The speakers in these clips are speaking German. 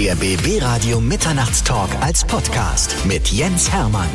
Der BB Radio Mitternachtstalk als Podcast mit Jens Hermann.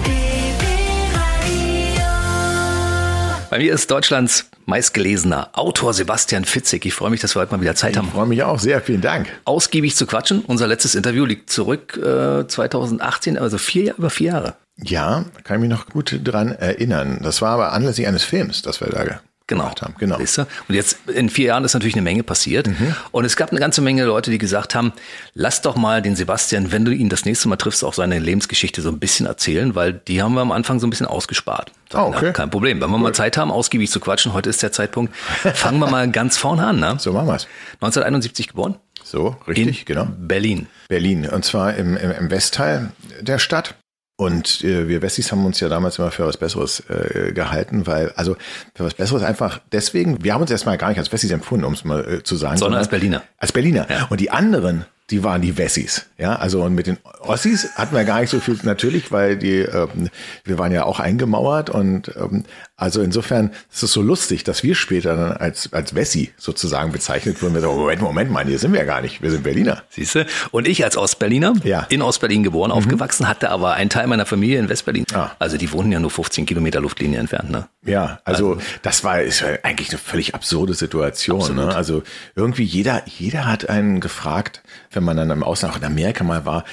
Bei mir ist Deutschlands meistgelesener Autor Sebastian Fitzig. Ich freue mich, dass wir heute mal wieder Zeit haben. Ich freue mich auch sehr. Vielen Dank. Ausgiebig zu quatschen. Unser letztes Interview liegt zurück äh, 2018, also vier, über vier Jahre. Ja, kann ich mich noch gut dran erinnern. Das war aber anlässlich eines Films, das wir da genau. gemacht haben. Genau. Weißt du? Und jetzt in vier Jahren ist natürlich eine Menge passiert. Mhm. Und es gab eine ganze Menge Leute, die gesagt haben, lass doch mal den Sebastian, wenn du ihn das nächste Mal triffst, auch seine Lebensgeschichte so ein bisschen erzählen, weil die haben wir am Anfang so ein bisschen ausgespart. Sagen, oh, okay. Na, kein Problem. Wenn wir mal Zeit haben, ausgiebig zu quatschen, heute ist der Zeitpunkt, fangen wir mal ganz vorne an. Ne? So machen wir es. 1971 geboren. So, richtig, in genau. Berlin. Berlin. Und zwar im, im, im Westteil der Stadt. Und äh, wir Westis haben uns ja damals immer für was Besseres äh, gehalten, weil, also für was Besseres einfach deswegen, wir haben uns erstmal gar nicht als Westis empfunden, um es mal äh, zu sagen. Sondern als Berliner. Als Berliner. Ja. Und die anderen, die waren die Wessis. Ja, also und mit den Ossis hatten wir gar nicht so viel natürlich, weil die, ähm, wir waren ja auch eingemauert und ähm, also insofern ist es so lustig, dass wir später dann als, als Wessi sozusagen bezeichnet wurden. Wir sagen, Moment, Moment mal, hier sind wir ja gar nicht, wir sind Berliner. Siehst du? Und ich als Ostberliner, ja. in Ostberlin geboren, mhm. aufgewachsen, hatte aber einen Teil meiner Familie in Westberlin. Ah. Also die wohnen ja nur 15 Kilometer Luftlinie entfernt. Ne? Ja, also, also das war, ist eigentlich eine völlig absurde Situation. Ne? Also irgendwie jeder, jeder hat einen gefragt, wenn man dann im Ausland, auch in Amerika mal war,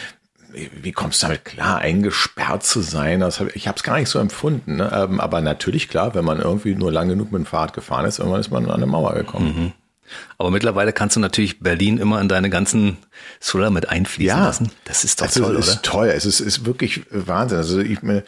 wie kommst du damit klar, eingesperrt zu sein? Hab, ich habe es gar nicht so empfunden. Ne? Ähm, aber natürlich klar, wenn man irgendwie nur lang genug mit dem Fahrrad gefahren ist, irgendwann ist man an eine Mauer gekommen. Mhm. Aber mittlerweile kannst du natürlich Berlin immer in deine ganzen Thriller mit einfließen ja, lassen. Das ist doch das toll, ist, oder? ist toll. Es ist, ist wirklich Wahnsinn. Also ich mir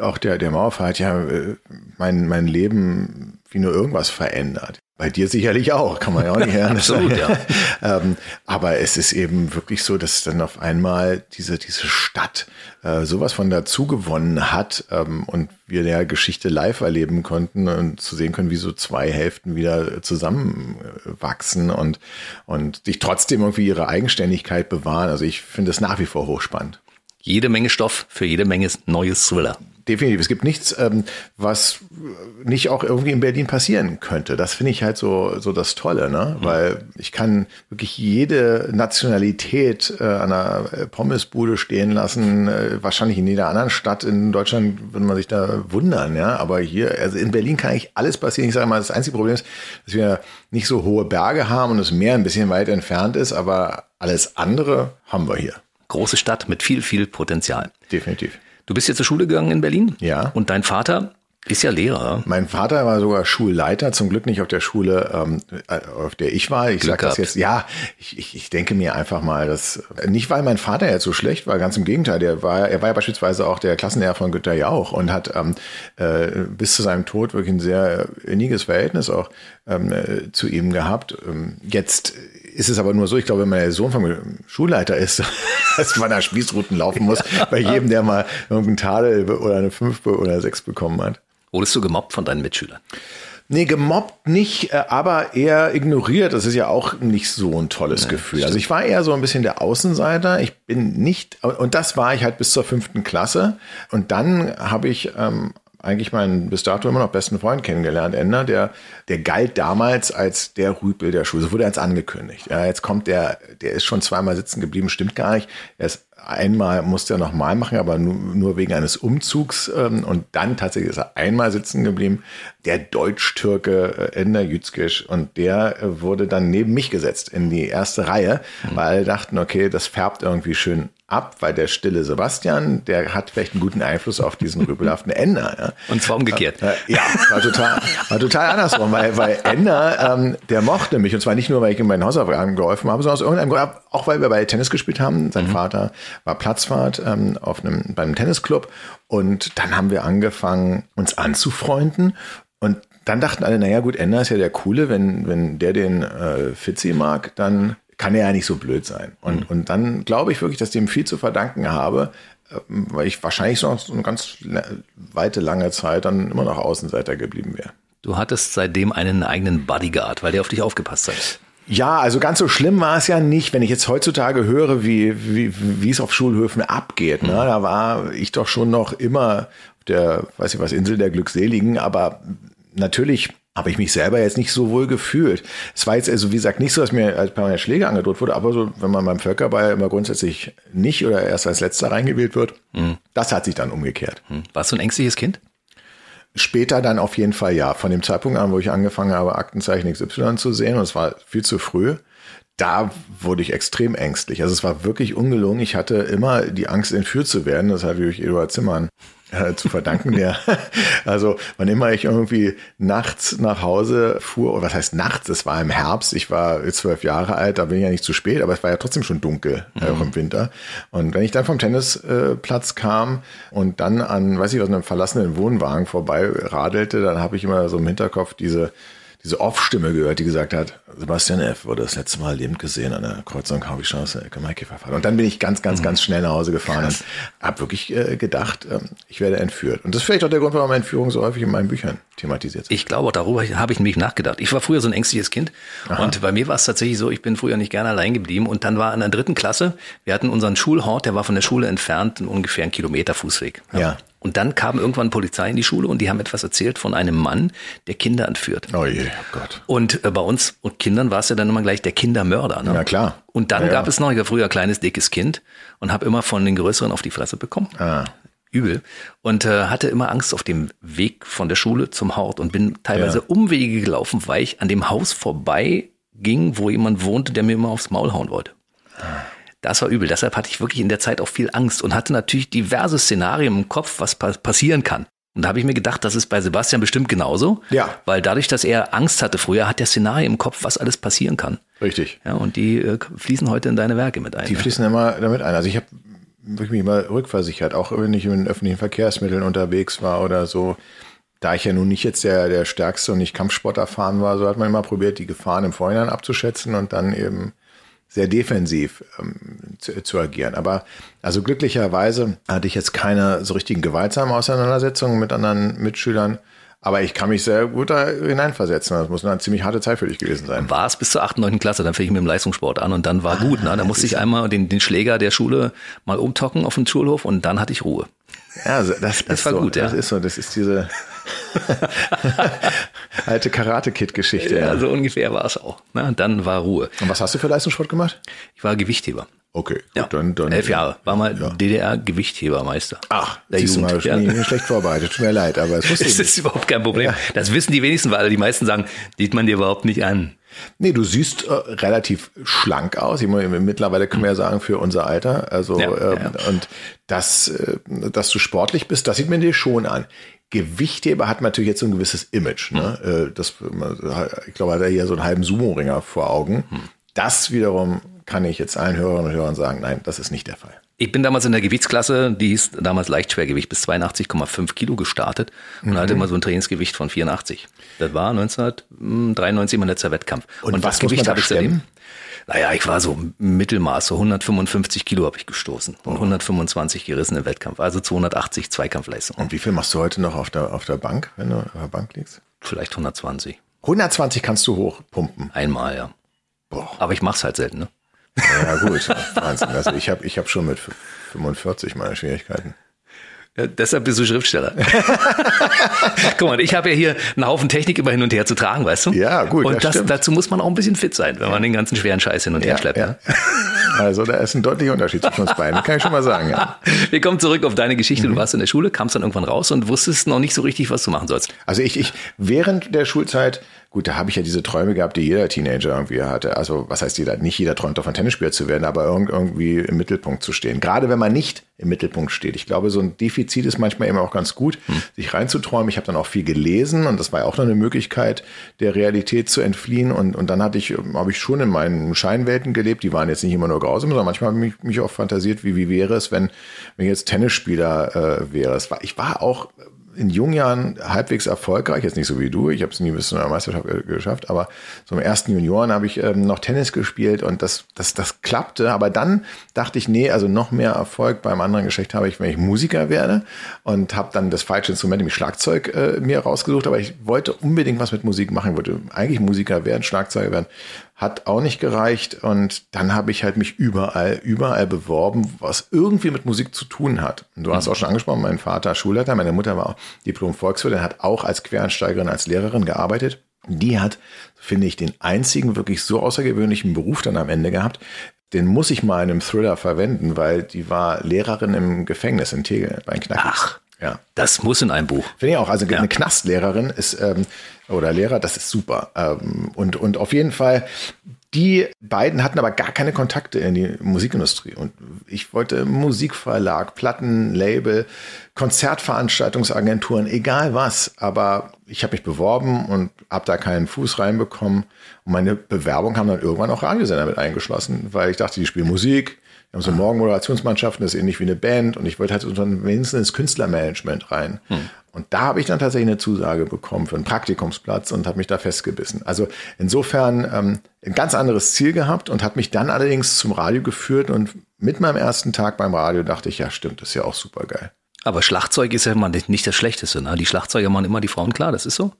auch der der Mauerfall hat ja äh, mein mein Leben wie nur irgendwas verändert. Bei dir sicherlich auch, kann man ja auch nicht hören. Absolut, ja. ähm, aber es ist eben wirklich so, dass dann auf einmal diese, diese Stadt äh, sowas von dazu gewonnen hat ähm, und wir der Geschichte live erleben konnten und zu sehen können, wie so zwei Hälften wieder zusammenwachsen und, und sich trotzdem irgendwie ihre Eigenständigkeit bewahren. Also ich finde es nach wie vor hochspannend. Jede Menge Stoff für jede Menge neues Thriller definitiv. Es gibt nichts, ähm, was nicht auch irgendwie in Berlin passieren könnte. Das finde ich halt so, so das Tolle, ne? Mhm. Weil ich kann wirklich jede Nationalität äh, an einer Pommesbude stehen lassen. Äh, wahrscheinlich in jeder anderen Stadt in Deutschland würde man sich da wundern, ja. Aber hier, also in Berlin kann eigentlich alles passieren. Ich sage mal, das einzige Problem ist, dass wir nicht so hohe Berge haben und das Meer ein bisschen weit entfernt ist, aber alles andere haben wir hier. Große Stadt mit viel, viel Potenzial. Definitiv. Du bist jetzt zur Schule gegangen in Berlin? Ja. Und dein Vater ist ja Lehrer. Mein Vater war sogar Schulleiter, zum Glück nicht auf der Schule, ähm, auf der ich war. Ich sage das jetzt, ja, ich, ich, ich denke mir einfach mal, dass nicht weil mein Vater jetzt so schlecht war, ganz im Gegenteil, der war, er war ja beispielsweise auch der Klassenlehrer von Günter Jauch und hat ähm, äh, bis zu seinem Tod wirklich ein sehr inniges Verhältnis auch ähm, äh, zu ihm gehabt. Ähm, jetzt ist es aber nur so, ich glaube, wenn man der Sohn vom Schulleiter ist, dass man da Spießruten laufen muss, ja. bei jedem, der mal irgendeinen Tadel oder eine 5 oder 6 bekommen hat. Wurdest du gemobbt von deinen Mitschülern? Nee, gemobbt nicht, äh, aber eher ignoriert. Das ist ja auch nicht so ein tolles nee, Gefühl. Also ich war eher so ein bisschen der Außenseiter. Ich bin nicht, und das war ich halt bis zur fünften Klasse. Und dann habe ich ähm, eigentlich meinen bis dato immer noch besten Freund kennengelernt, Ender, der, der galt damals als der Rüpel der Schule. So wurde er jetzt angekündigt. Ja, jetzt kommt der, der ist schon zweimal sitzen geblieben, stimmt gar nicht. Er ist einmal musste er nochmal machen, aber nur, nur wegen eines Umzugs. Ähm, und dann tatsächlich ist er einmal sitzen geblieben. Der Deutsch-Türke äh, Ender Yüzgesch. Und der äh, wurde dann neben mich gesetzt in die erste Reihe, mhm. weil alle dachten, okay, das färbt irgendwie schön ab, weil der stille Sebastian, der hat vielleicht einen guten Einfluss auf diesen rübelhaften Ender. Ja. Und zwar umgekehrt. Äh, ja, war total, war total andersrum, weil, weil Ender, ähm, der mochte mich, und zwar nicht nur, weil ich ihm meinen Hausaufgaben geholfen habe, sondern aus irgendeinem Grund, auch weil wir bei Tennis gespielt haben. Sein mhm. Vater war Platzfahrt ähm, auf einem, beim Tennisclub und dann haben wir angefangen, uns anzufreunden und dann dachten alle, naja gut, Ender ist ja der Coole, wenn, wenn der den äh, Fitzi mag, dann kann er ja nicht so blöd sein. Und, mhm. und dann glaube ich wirklich, dass ich dem viel zu verdanken habe, ähm, weil ich wahrscheinlich noch so eine ganz weite, lange Zeit dann immer noch Außenseiter geblieben wäre. Du hattest seitdem einen eigenen Bodyguard, weil der auf dich aufgepasst hat. Ja, also ganz so schlimm war es ja nicht, wenn ich jetzt heutzutage höre, wie, wie, wie es auf Schulhöfen abgeht. Ne? Mhm. Da war ich doch schon noch immer der, weiß ich was, Insel der Glückseligen, aber natürlich habe ich mich selber jetzt nicht so wohl gefühlt. Es war jetzt also, wie gesagt, nicht so, dass mir als permanent Schläge angedroht wurde, aber so, wenn man beim Völkerball immer grundsätzlich nicht oder erst als letzter reingewählt wird, mhm. das hat sich dann umgekehrt. Mhm. Warst du ein ängstliches Kind? Später dann auf jeden Fall ja. Von dem Zeitpunkt an, wo ich angefangen habe, Aktenzeichen XY zu sehen, und es war viel zu früh, da wurde ich extrem ängstlich. Also es war wirklich ungelungen. Ich hatte immer die Angst, entführt zu werden. Das hatte durch Eduard Zimmern äh, zu verdanken. Der, also wann immer ich irgendwie nachts nach Hause fuhr, oder was heißt nachts, es war im Herbst, ich war zwölf Jahre alt, da bin ich ja nicht zu spät, aber es war ja trotzdem schon dunkel, mhm. äh, auch im Winter. Und wenn ich dann vom Tennisplatz kam und dann an, weiß ich was, einem verlassenen Wohnwagen vorbei radelte, dann habe ich immer so im Hinterkopf diese diese Off-Stimme gehört, die gesagt hat, Sebastian F. wurde das letzte Mal lebend gesehen an der Kreuzung Harveystraße, Ecke Maikäferfahrt. Und dann bin ich ganz, ganz, mhm. ganz schnell nach Hause gefahren Krass. und habe wirklich äh, gedacht, äh, ich werde entführt. Und das ist vielleicht auch der Grund, warum Entführung so häufig in meinen Büchern thematisiert ist. Ich glaube, darüber habe ich nämlich nachgedacht. Ich war früher so ein ängstliches Kind Aha. und bei mir war es tatsächlich so, ich bin früher nicht gerne allein geblieben und dann war in der dritten Klasse, wir hatten unseren Schulhort, der war von der Schule entfernt, ungefähr einen Kilometer Fußweg. Ja. ja. Und dann kam irgendwann Polizei in die Schule und die haben etwas erzählt von einem Mann, der Kinder entführt. Oh je, oh Gott. Und äh, bei uns und Kindern war es ja dann immer gleich der Kindermörder. Ne? Ja, klar. Und dann ja, gab ja. es noch, ich war früher kleines, dickes Kind und habe immer von den Größeren auf die Fresse bekommen. Ah. Übel. Und äh, hatte immer Angst auf dem Weg von der Schule zum Hort und bin teilweise ja. Umwege gelaufen, weil ich an dem Haus vorbei ging, wo jemand wohnte, der mir immer aufs Maul hauen wollte. Ah. Das war übel. Deshalb hatte ich wirklich in der Zeit auch viel Angst und hatte natürlich diverse Szenarien im Kopf, was pa passieren kann. Und da habe ich mir gedacht, das ist bei Sebastian bestimmt genauso. Ja. Weil dadurch, dass er Angst hatte früher, hat der Szenarien im Kopf, was alles passieren kann. Richtig. Ja, und die äh, fließen heute in deine Werke mit ein. Die ja. fließen immer damit ein. Also ich habe wirklich mich mal rückversichert, auch wenn ich in öffentlichen Verkehrsmitteln unterwegs war oder so. Da ich ja nun nicht jetzt der, der stärkste und nicht Kampfsport erfahren war, so hat man immer probiert, die Gefahren im Vorhinein abzuschätzen und dann eben sehr defensiv ähm, zu, zu, agieren. Aber also glücklicherweise hatte ich jetzt keine so richtigen gewaltsamen Auseinandersetzungen mit anderen Mitschülern. Aber ich kann mich sehr gut da hineinversetzen. Das muss eine ziemlich harte Zeit für dich gewesen sein. War es bis zur 8., 9. Klasse, dann fing ich mit dem Leistungssport an und dann war ah, gut. Ne? Da musste ich einmal den, den Schläger der Schule mal umtocken auf dem Schulhof und dann hatte ich Ruhe. Ja, also das, das, das war so, gut, ja. Das ist so, das ist diese alte Karate-Kid-Geschichte. Ja, ja, so ungefähr war es auch. Na, dann war Ruhe. Und was hast du für Leistungssport gemacht? Ich war Gewichtheber. Okay, gut, ja. dann, dann. Elf Jahre. War mal ja. DDR-Gewichthebermeister. Ach, der siehst Jugend. Du mal, bin schlecht vorbereitet. Tut mir leid, aber es wusste Das ist überhaupt kein Problem. Ja. Das wissen die wenigsten, weil die meisten sagen, sieht man dir überhaupt nicht an. Nee, du siehst äh, relativ schlank aus. Ich meine, mittlerweile können wir ja sagen, für unser Alter. Also, ja, ähm, ja. und das, äh, dass du sportlich bist, das sieht man dir schon an. Gewichtheber hat natürlich jetzt so ein gewisses Image. Ne? Mhm. Das, ich glaube, hat er hier so einen halben Sumo-Ringer vor Augen. Mhm. Das wiederum kann ich jetzt allen Hörerinnen und Hörern sagen, nein, das ist nicht der Fall. Ich bin damals in der Gewichtsklasse, die hieß damals Leichtschwergewicht bis 82,5 Kilo gestartet und mhm. hatte immer so ein Trainingsgewicht von 84. Das war 1993 mein letzter Wettkampf. Und, und was Gewicht habe ich seitdem? Naja, ich war so Mittelmaß, so 155 Kilo habe ich gestoßen und 125 gerissen im Wettkampf, also 280 Zweikampfleistung. Und wie viel machst du heute noch auf der, auf der Bank, wenn du auf der Bank liegst? Vielleicht 120. 120 kannst du hochpumpen? Einmal, ja. Boah. Aber ich mach's halt selten, ne? Ja, gut. Wahnsinn. Also ich habe ich hab schon mit 45 meine Schwierigkeiten. Ja, deshalb bist du Schriftsteller. Guck mal, ich habe ja hier einen Haufen Technik immer hin und her zu tragen, weißt du? Ja, gut. Und das, dazu muss man auch ein bisschen fit sein, wenn man den ganzen schweren Scheiß hin und her schleppt. Ja. Ne? Also da ist ein deutlicher Unterschied zwischen uns beiden, kann ich schon mal sagen. Ja. Wir kommen zurück auf deine Geschichte. Du mhm. warst in der Schule, kamst dann irgendwann raus und wusstest noch nicht so richtig, was du machen sollst. Also ich, ich während der Schulzeit Gut, da habe ich ja diese Träume gehabt, die jeder Teenager irgendwie hatte. Also was heißt jeder? Nicht jeder träumt davon, Tennisspieler zu werden, aber irgendwie im Mittelpunkt zu stehen. Gerade wenn man nicht im Mittelpunkt steht. Ich glaube, so ein Defizit ist manchmal eben auch ganz gut, hm. sich reinzuträumen. Ich habe dann auch viel gelesen und das war ja auch noch eine Möglichkeit, der Realität zu entfliehen. Und, und dann hatte ich, habe ich schon in meinen Scheinwelten gelebt. Die waren jetzt nicht immer nur grausam, sondern manchmal habe ich mich auch fantasiert, wie, wie wäre es, wenn, wenn ich jetzt Tennisspieler äh, wäre. Es war, ich war auch in jungen Jahren halbwegs erfolgreich, jetzt nicht so wie du, ich habe es nie bis zu einer Meisterschaft geschafft, aber so im ersten Junioren habe ich ähm, noch Tennis gespielt und das, das, das klappte. Aber dann dachte ich, nee, also noch mehr Erfolg beim anderen Geschlecht habe ich, wenn ich Musiker werde und habe dann das falsche Instrument, nämlich Schlagzeug, äh, mir rausgesucht. Aber ich wollte unbedingt was mit Musik machen, wollte eigentlich Musiker werden, Schlagzeuger werden hat auch nicht gereicht und dann habe ich halt mich überall, überall beworben, was irgendwie mit Musik zu tun hat. Und du hast mhm. auch schon angesprochen, mein Vater Schulleiter, meine Mutter war Diplom Volkswirtin, hat auch als Quereinsteigerin, als Lehrerin gearbeitet. Die hat, finde ich, den einzigen wirklich so außergewöhnlichen Beruf dann am Ende gehabt. Den muss ich mal in einem Thriller verwenden, weil die war Lehrerin im Gefängnis in Tegel bei Knackis. Ach, ja. Das muss in einem Buch. Finde ich auch. Also ja. eine Knastlehrerin ist ähm, oder Lehrer, das ist super. Ähm, und, und auf jeden Fall, die beiden hatten aber gar keine Kontakte in die Musikindustrie. Und ich wollte Musikverlag, Plattenlabel, Konzertveranstaltungsagenturen, egal was. Aber ich habe mich beworben und habe da keinen Fuß reinbekommen. Und meine Bewerbung haben dann irgendwann auch Radiosender mit eingeschlossen, weil ich dachte, die spielen Musik. Wir haben so Morgenmoderationsmannschaften, das ist ähnlich wie eine Band. Und ich wollte halt so wenigstens ins Künstlermanagement rein. Hm. Und da habe ich dann tatsächlich eine Zusage bekommen für einen Praktikumsplatz und habe mich da festgebissen. Also insofern ähm, ein ganz anderes Ziel gehabt und hat mich dann allerdings zum Radio geführt und mit meinem ersten Tag beim Radio dachte ich, ja stimmt, das ist ja auch super geil. Aber Schlagzeug ist ja immer nicht das Schlechteste. Ne? Die Schlagzeuger machen immer die Frauen klar, das ist so.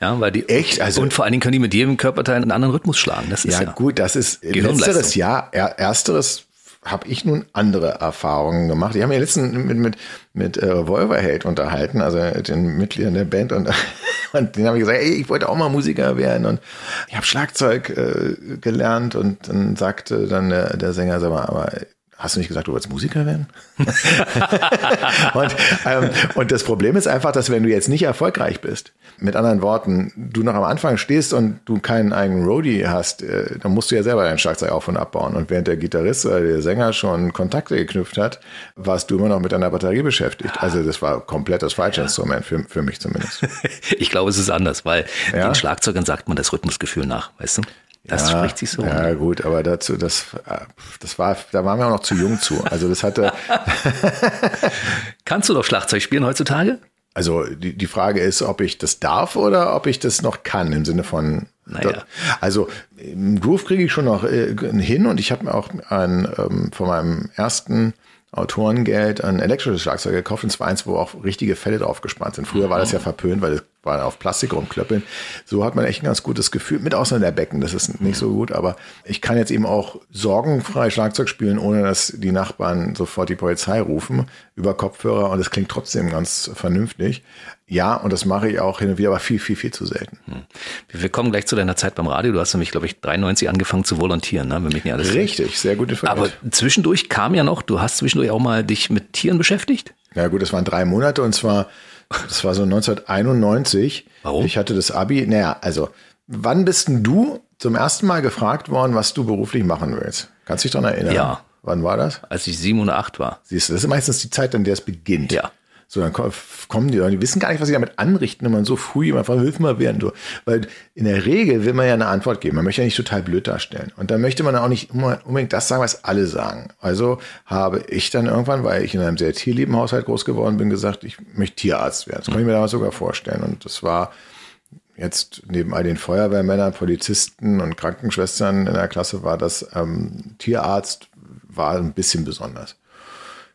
Ja, weil die echt also und vor allen Dingen können die mit jedem Körperteil einen anderen Rhythmus schlagen. Das ist ja, ja gut, das ist letzteres ja, ersteres habe ich nun andere Erfahrungen gemacht. Ich habe mich letztens mit, mit, mit äh, Wolverheld unterhalten, also den Mitgliedern der Band. Und, und denen habe ich gesagt, ey, ich wollte auch mal Musiker werden. Und ich habe Schlagzeug äh, gelernt. Und dann sagte dann der, der Sänger, sag mal, aber Hast du nicht gesagt, du wolltest Musiker werden? und, ähm, und das Problem ist einfach, dass wenn du jetzt nicht erfolgreich bist, mit anderen Worten, du noch am Anfang stehst und du keinen eigenen Roadie hast, äh, dann musst du ja selber dein Schlagzeug auf und abbauen. Und während der Gitarrist oder der Sänger schon Kontakte geknüpft hat, warst du immer noch mit deiner Batterie beschäftigt. Also das war komplett das falsche ja. Instrument, für, für mich zumindest. ich glaube, es ist anders, weil ja? den Schlagzeugern sagt man das Rhythmusgefühl nach, weißt du? Das ja, spricht sich so. Ja, um. gut, aber dazu, das, das war, da waren wir auch noch zu jung zu. Also das hatte. Kannst du doch Schlagzeug spielen heutzutage? Also die, die Frage ist, ob ich das darf oder ob ich das noch kann, im Sinne von. Naja. Also im Groove kriege ich schon noch äh, hin und ich habe mir auch ein, ähm, von meinem ersten Autorengeld ein elektrisches Schlagzeug gekauft und zwar eins, wo auch richtige Fälle drauf gespannt sind. Früher war das ja verpönt, weil das war auf Plastik rumklöppeln. So hat man echt ein ganz gutes Gefühl, mit Ausnahme der Becken, das ist nicht so gut, aber ich kann jetzt eben auch sorgenfrei Schlagzeug spielen, ohne dass die Nachbarn sofort die Polizei rufen über Kopfhörer und es klingt trotzdem ganz vernünftig. Ja, und das mache ich auch hin und wieder, aber viel, viel, viel zu selten. Hm. Wir kommen gleich zu deiner Zeit beim Radio. Du hast nämlich, glaube ich, 93 angefangen zu volontieren, ne? wenn mich nicht alles Richtig, sehr gute Frage. Aber zwischendurch kam ja noch, du hast zwischendurch auch mal dich mit Tieren beschäftigt? Ja gut, das waren drei Monate und zwar das war so 1991. Warum? Ich hatte das Abi. Naja, also, wann bist denn du zum ersten Mal gefragt worden, was du beruflich machen willst? Kannst du dich daran erinnern? Ja. Wann war das? Als ich sieben oder acht war. Siehst du, das ist meistens die Zeit, in der es beginnt. Ja. So, dann kommen die die wissen gar nicht, was sie damit anrichten, wenn man so früh jemand fragt, hilf mal werden. So. Weil in der Regel will man ja eine Antwort geben. Man möchte ja nicht total blöd darstellen. Und dann möchte man auch nicht unbedingt das sagen, was alle sagen. Also habe ich dann irgendwann, weil ich in einem sehr tierlieben Haushalt groß geworden bin, gesagt, ich möchte Tierarzt werden. Das konnte ich mir damals sogar vorstellen. Und das war jetzt neben all den Feuerwehrmännern, Polizisten und Krankenschwestern in der Klasse war das ähm, Tierarzt war ein bisschen besonders.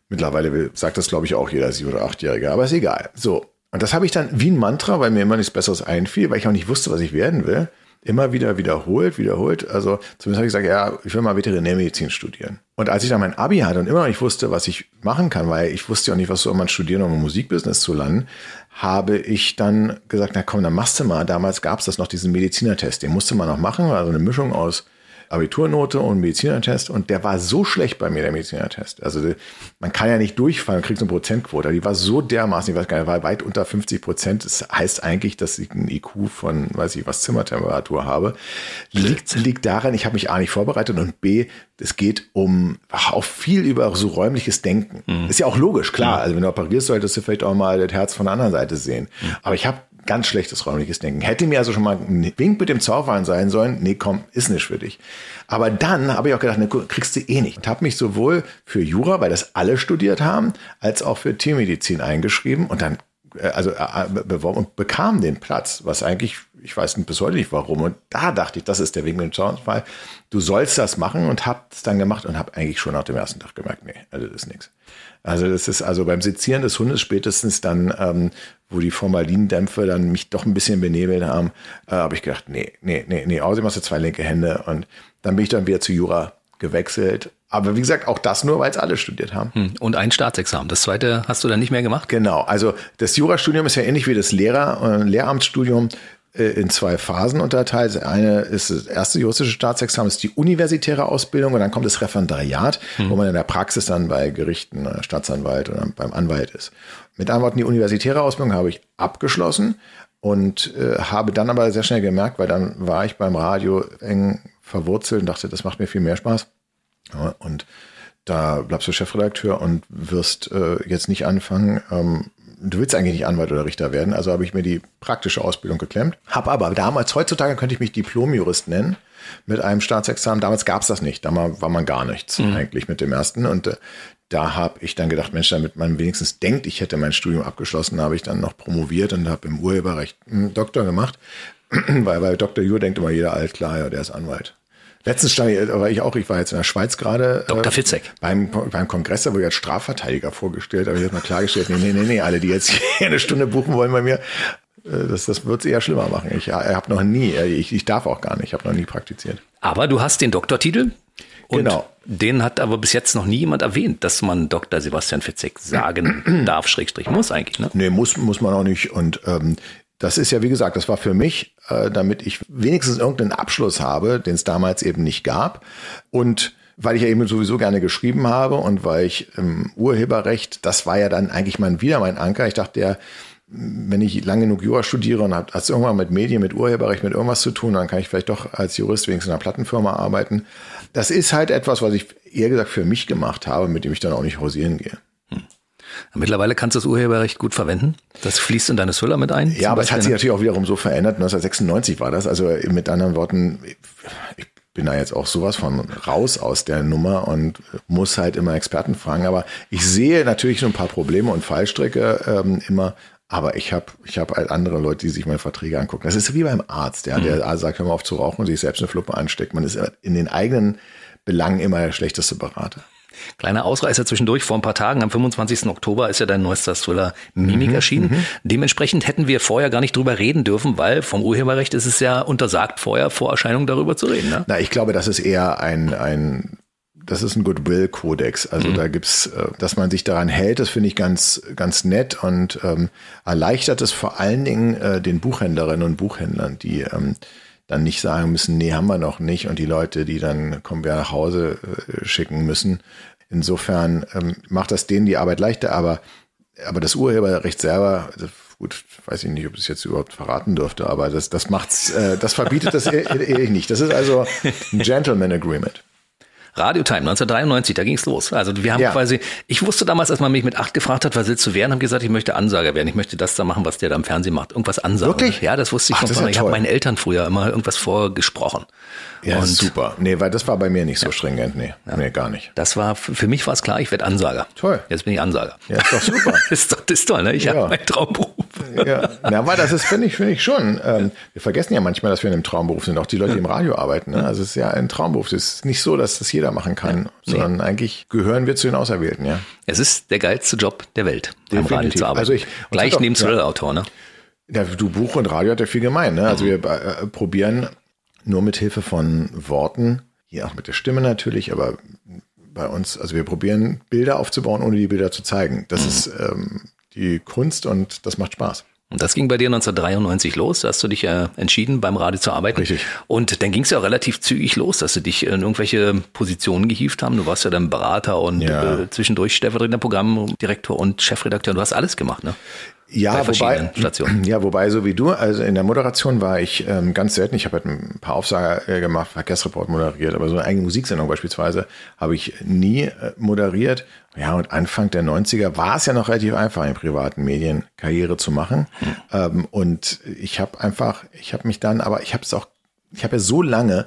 Mittlerweile sagt das, glaube ich, auch jeder sieben- oder achtjährige, aber ist egal. So. Und das habe ich dann wie ein Mantra, weil mir immer nichts Besseres einfiel, weil ich auch nicht wusste, was ich werden will, immer wieder wiederholt, wiederholt. Also zumindest habe ich gesagt, ja, ich will mal Veterinärmedizin studieren. Und als ich dann mein Abi hatte und immer noch nicht wusste, was ich machen kann, weil ich wusste ja auch nicht, was soll man studieren, um im Musikbusiness zu landen, habe ich dann gesagt, na komm, dann machst du mal. Damals gab es das noch, diesen Medizinertest, den musste man noch machen, also eine Mischung aus Abiturnote und Medizinertest und der war so schlecht bei mir, der Medizinertest. Also man kann ja nicht durchfallen, kriegt so eine Prozentquote. Die war so dermaßen, ich weiß gar nicht, war weit unter 50 Prozent. Das heißt eigentlich, dass ich ein IQ von, weiß ich was, Zimmertemperatur habe. Liegt, liegt daran, ich habe mich A nicht vorbereitet und B, es geht um auch viel über so räumliches Denken. Mhm. Ist ja auch logisch, klar. Also wenn du operierst, solltest du vielleicht auch mal das Herz von der anderen Seite sehen. Mhm. Aber ich habe Ganz schlechtes räumliches Denken. Hätte mir also schon mal ein Wink mit dem Zaufern sein sollen. Nee, komm, ist nicht für dich. Aber dann habe ich auch gedacht, ne, kriegst du eh nicht. Und habe mich sowohl für Jura, weil das alle studiert haben, als auch für Tiermedizin eingeschrieben und dann äh, also äh, beworben und bekam den Platz, was eigentlich, ich weiß bis heute nicht warum. Und da dachte ich, das ist der Weg mit dem Zaunfall. Du sollst das machen und hab es dann gemacht und habe eigentlich schon nach dem ersten Tag gemerkt, nee, also das ist nichts. Also das ist also beim Sezieren des Hundes spätestens dann, ähm, wo die Formalindämpfe dann mich doch ein bisschen benebelt haben, äh, habe ich gedacht, nee, nee, nee, nee, außerdem hast du zwei linke Hände und dann bin ich dann wieder zu Jura gewechselt. Aber wie gesagt, auch das nur, weil es alle studiert haben. Hm, und ein Staatsexamen. Das zweite hast du dann nicht mehr gemacht? Genau. Also das Jurastudium ist ja ähnlich wie das Lehrer- und äh, Lehramtsstudium. Äh, in zwei Phasen unterteilt. Eine ist das erste juristische Staatsexamen, ist die universitäre Ausbildung und dann kommt das Referendariat, mhm. wo man in der Praxis dann bei Gerichten, äh, Staatsanwalt oder beim Anwalt ist. Mit anderen Worten, die universitäre Ausbildung habe ich abgeschlossen und äh, habe dann aber sehr schnell gemerkt, weil dann war ich beim Radio eng verwurzelt und dachte, das macht mir viel mehr Spaß. Ja, und da bleibst du Chefredakteur und wirst äh, jetzt nicht anfangen, ähm, du willst eigentlich nicht Anwalt oder Richter werden, also habe ich mir die praktische Ausbildung geklemmt. Habe aber damals, heutzutage könnte ich mich Diplomjurist nennen mit einem Staatsexamen. Damals gab es das nicht, damals war man gar nichts mhm. eigentlich mit dem ersten. Und äh, da habe ich dann gedacht, Mensch, damit man wenigstens denkt, ich hätte mein Studium abgeschlossen, habe ich dann noch promoviert und habe im Urheberrecht einen Doktor gemacht. weil bei Dr. Jur denkt immer jeder alt, klar, ja, der ist Anwalt. Letztens stand ich, war ich auch, ich war jetzt in der Schweiz gerade. Dr. Äh, Fitzek. Beim, beim Kongress, da wurde ich als Strafverteidiger vorgestellt, aber ich habe mal klargestellt, nee, nee, nee, nee, alle, die jetzt hier eine Stunde buchen wollen bei mir, äh, das, das wird es eher schlimmer machen. Ich, ich habe noch nie, äh, ich, ich darf auch gar nicht, ich habe noch nie praktiziert. Aber du hast den Doktortitel? Genau. Den hat aber bis jetzt noch nie jemand erwähnt, dass man Dr. Sebastian Fitzek sagen darf, Schrägstrich muss eigentlich, ne? Nee, muss, muss man auch nicht. Und ähm, das ist ja, wie gesagt, das war für mich, äh, damit ich wenigstens irgendeinen Abschluss habe, den es damals eben nicht gab. Und weil ich ja eben sowieso gerne geschrieben habe und weil ich im Urheberrecht, das war ja dann eigentlich mal wieder mein Anker. Ich dachte ja, wenn ich lange genug Jura studiere und hat es irgendwann mit Medien, mit Urheberrecht, mit irgendwas zu tun, dann kann ich vielleicht doch als Jurist wenigstens in einer Plattenfirma arbeiten. Das ist halt etwas, was ich eher gesagt für mich gemacht habe, mit dem ich dann auch nicht hausieren gehe. Mittlerweile kannst du das Urheberrecht gut verwenden. Das fließt in deine Thriller mit ein. Ja, aber es hat sich natürlich auch wiederum so verändert. 1996 war das. Also mit anderen Worten, ich bin da jetzt auch sowas von raus aus der Nummer und muss halt immer Experten fragen. Aber ich sehe natürlich so ein paar Probleme und Fallstricke ähm, immer. Aber ich habe ich hab halt andere Leute, die sich meine Verträge angucken. Das ist wie beim Arzt, ja, der mhm. sagt, hör mal auf zu rauchen und sich selbst eine Fluppe ansteckt. Man ist in den eigenen Belangen immer der schlechteste Berater. Kleiner Ausreißer zwischendurch. Vor ein paar Tagen, am 25. Oktober, ist ja dein neuester Thriller Mimik mhm, erschienen. Mhm. Dementsprechend hätten wir vorher gar nicht drüber reden dürfen, weil vom Urheberrecht ist es ja untersagt, vorher vor Erscheinung darüber zu reden. Ne? Na, ich glaube, das ist eher ein, ein das ist ein Goodwill-Kodex. Also mhm. da gibt's, äh, dass man sich daran hält, das finde ich ganz, ganz nett und ähm, erleichtert es vor allen Dingen äh, den Buchhändlerinnen und Buchhändlern, die ähm, dann nicht sagen müssen, nee, haben wir noch nicht und die Leute, die dann kommen wir nach Hause äh, schicken müssen. Insofern ähm, macht das denen die Arbeit leichter, aber, aber das Urheberrecht selber, also gut, weiß ich nicht, ob ich es jetzt überhaupt verraten dürfte, aber das, das macht's, äh, das verbietet das eh, eh nicht. Das ist also ein Gentleman Agreement. Radio Time 1993, da ging's los. Also wir haben ja. quasi, ich wusste damals, als man mich mit acht gefragt hat, was willst du werden, habe gesagt, ich möchte Ansager werden. Ich möchte das da machen, was der da im Fernsehen macht. Irgendwas ansagen. Wirklich? Ja, das wusste ich Ach, schon. Ja ich habe meinen Eltern früher immer irgendwas vorgesprochen. Ja, und super. Nee, weil das war bei mir nicht so ja. stringent. Nee, ja. nee, gar nicht. Das war, für mich war es klar, ich werde Ansager. Toll. Jetzt bin ich Ansager. Ja, ist doch super. ist, doch, das ist toll, ne? Ich ja. habe meinen Traumberuf. ja. ja, aber das ist, finde ich, finde ich schon. Ähm, wir vergessen ja manchmal, dass wir in einem Traumberuf sind. Auch die Leute, die im Radio arbeiten. Ne? Also es ist ja ein Traumberuf. Es ist nicht so, dass das jeder machen kann, sondern nee. eigentlich gehören wir zu den Auserwählten, ja. Es ist der geilste Job der Welt, Definitiv. am Radio zu arbeiten. Also ich, Gleich neben Thriller-Autor, ne? Ja, du Buch und Radio hat ja viel gemein. Ne? Also mhm. wir äh, probieren nur mit Hilfe von Worten, hier auch mit der Stimme natürlich, aber bei uns, also wir probieren Bilder aufzubauen, ohne die Bilder zu zeigen. Das mhm. ist ähm, die Kunst und das macht Spaß. Und das ging bei dir 1993 los, da hast du dich äh, entschieden, beim Radio zu arbeiten. Richtig. Und dann ging es ja auch relativ zügig los, dass du dich in irgendwelche Positionen gehievt haben. Du warst ja dann Berater und ja. äh, zwischendurch stellvertretender Programmdirektor und Chefredakteur. Du hast alles gemacht, ne? Ja, wobei, ja, wobei, so wie du, also in der Moderation war ich ähm, ganz selten. Ich habe halt ein paar Aufsager äh, gemacht, Verkehrsreport moderiert, aber so eine eigene Musiksendung beispielsweise habe ich nie äh, moderiert. Ja, und Anfang der 90er war es ja noch relativ einfach, in privaten Medien Karriere zu machen. Hm. Ähm, und ich habe einfach, ich habe mich dann, aber ich habe es auch, ich habe ja so lange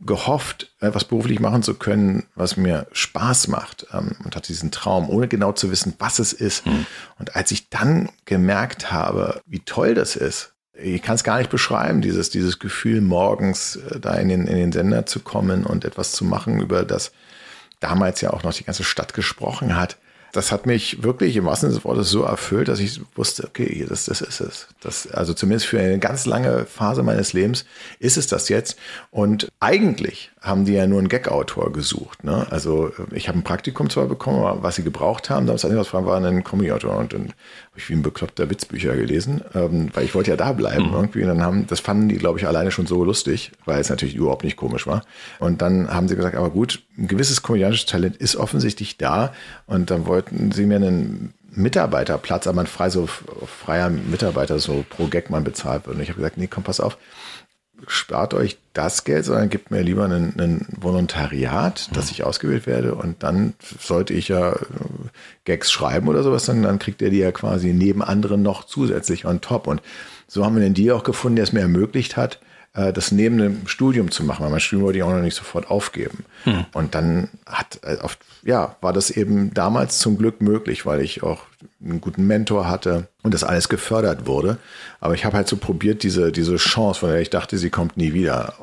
gehofft, etwas beruflich machen zu können, was mir Spaß macht ähm, und hatte diesen Traum, ohne genau zu wissen, was es ist. Mhm. Und als ich dann gemerkt habe, wie toll das ist, ich kann es gar nicht beschreiben, dieses, dieses Gefühl, morgens äh, da in den, in den Sender zu kommen und etwas zu machen, über das damals ja auch noch die ganze Stadt gesprochen hat das hat mich wirklich im wahrsten Sinne des Wortes so erfüllt, dass ich wusste, okay, das, das ist es. Das, also zumindest für eine ganz lange Phase meines Lebens ist es das jetzt. Und eigentlich haben die ja nur einen Gag-Autor gesucht. Ne? Also ich habe ein Praktikum zwar bekommen, aber was sie gebraucht haben, damals was war ein Comedy-Autor und dann habe ich wie ein bekloppter Witzbücher gelesen, ähm, weil ich wollte ja da bleiben mhm. irgendwie. Und dann haben, das fanden die, glaube ich, alleine schon so lustig, weil es natürlich überhaupt nicht komisch war. Und dann haben sie gesagt, aber gut, ein gewisses komödiantisches Talent ist offensichtlich da und dann wollten sie mir einen Mitarbeiterplatz, aber ein frei, so freier Mitarbeiter so pro Gag man bezahlt wird. Und ich habe gesagt, nee, komm, pass auf, spart euch das Geld, sondern gebt mir lieber ein, Volontariat, dass ich ausgewählt werde und dann sollte ich ja äh, Gags schreiben oder sowas, dann, dann kriegt ihr die ja quasi neben anderen noch zusätzlich on top. Und so haben wir den Deal auch gefunden, der es mir ermöglicht hat, äh, das neben dem Studium zu machen, weil mein Studium wollte ich auch noch nicht sofort aufgeben. Hm. Und dann hat, äh, ja, war das eben damals zum Glück möglich, weil ich auch einen guten Mentor hatte und das alles gefördert wurde. Aber ich habe halt so probiert, diese, diese Chance, von der ich dachte, sie kommt nie wieder,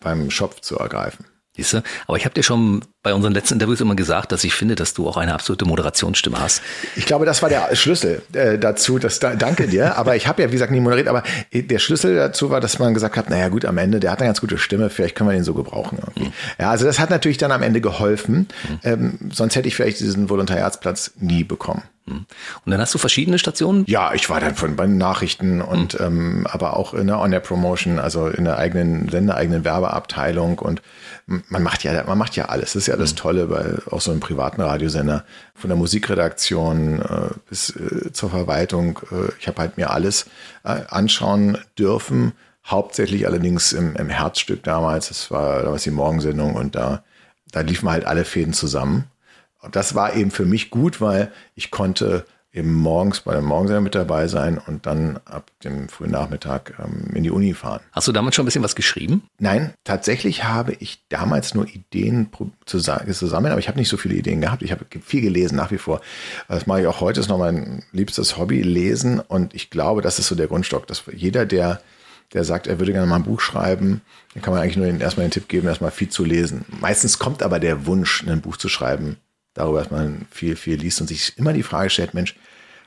beim Schopf zu ergreifen. Siehst du? Aber ich habe dir schon bei unseren letzten Interviews immer gesagt, dass ich finde, dass du auch eine absolute Moderationsstimme hast. Ich glaube, das war der Schlüssel äh, dazu. Das, da, danke dir. Aber ich habe ja, wie gesagt, nie moderiert. Aber der Schlüssel dazu war, dass man gesagt hat, naja gut, am Ende, der hat eine ganz gute Stimme, vielleicht können wir den so gebrauchen. Mhm. Ja, also das hat natürlich dann am Ende geholfen. Mhm. Ähm, sonst hätte ich vielleicht diesen Volontariatsplatz nie bekommen. Hm. Und dann hast du verschiedene Stationen? Ja, ich war dann von bei Nachrichten und mhm. ähm, aber auch in der On-Air-Promotion, also in der eigenen sendeeigenen Werbeabteilung und man macht ja, man macht ja alles. Das ist ja das mhm. Tolle bei auch so einem privaten Radiosender. Von der Musikredaktion äh, bis äh, zur Verwaltung. Äh, ich habe halt mir alles äh, anschauen dürfen. Hauptsächlich allerdings im, im Herzstück damals. Das war damals die Morgensendung und da, da liefen halt alle Fäden zusammen. Und das war eben für mich gut, weil ich konnte eben morgens bei der Morgensender mit dabei sein und dann ab dem frühen Nachmittag ähm, in die Uni fahren. Hast du damals schon ein bisschen was geschrieben? Nein, tatsächlich habe ich damals nur Ideen zu, sammeln, aber ich habe nicht so viele Ideen gehabt. Ich habe viel gelesen nach wie vor. Das mache ich auch heute, ist noch mein liebstes Hobby, lesen. Und ich glaube, das ist so der Grundstock, dass jeder, der der sagt, er würde gerne mal ein Buch schreiben, dann kann man eigentlich nur den, erstmal den Tipp geben, erstmal viel zu lesen. Meistens kommt aber der Wunsch, ein Buch zu schreiben, darüber, dass man viel, viel liest und sich immer die Frage stellt, Mensch,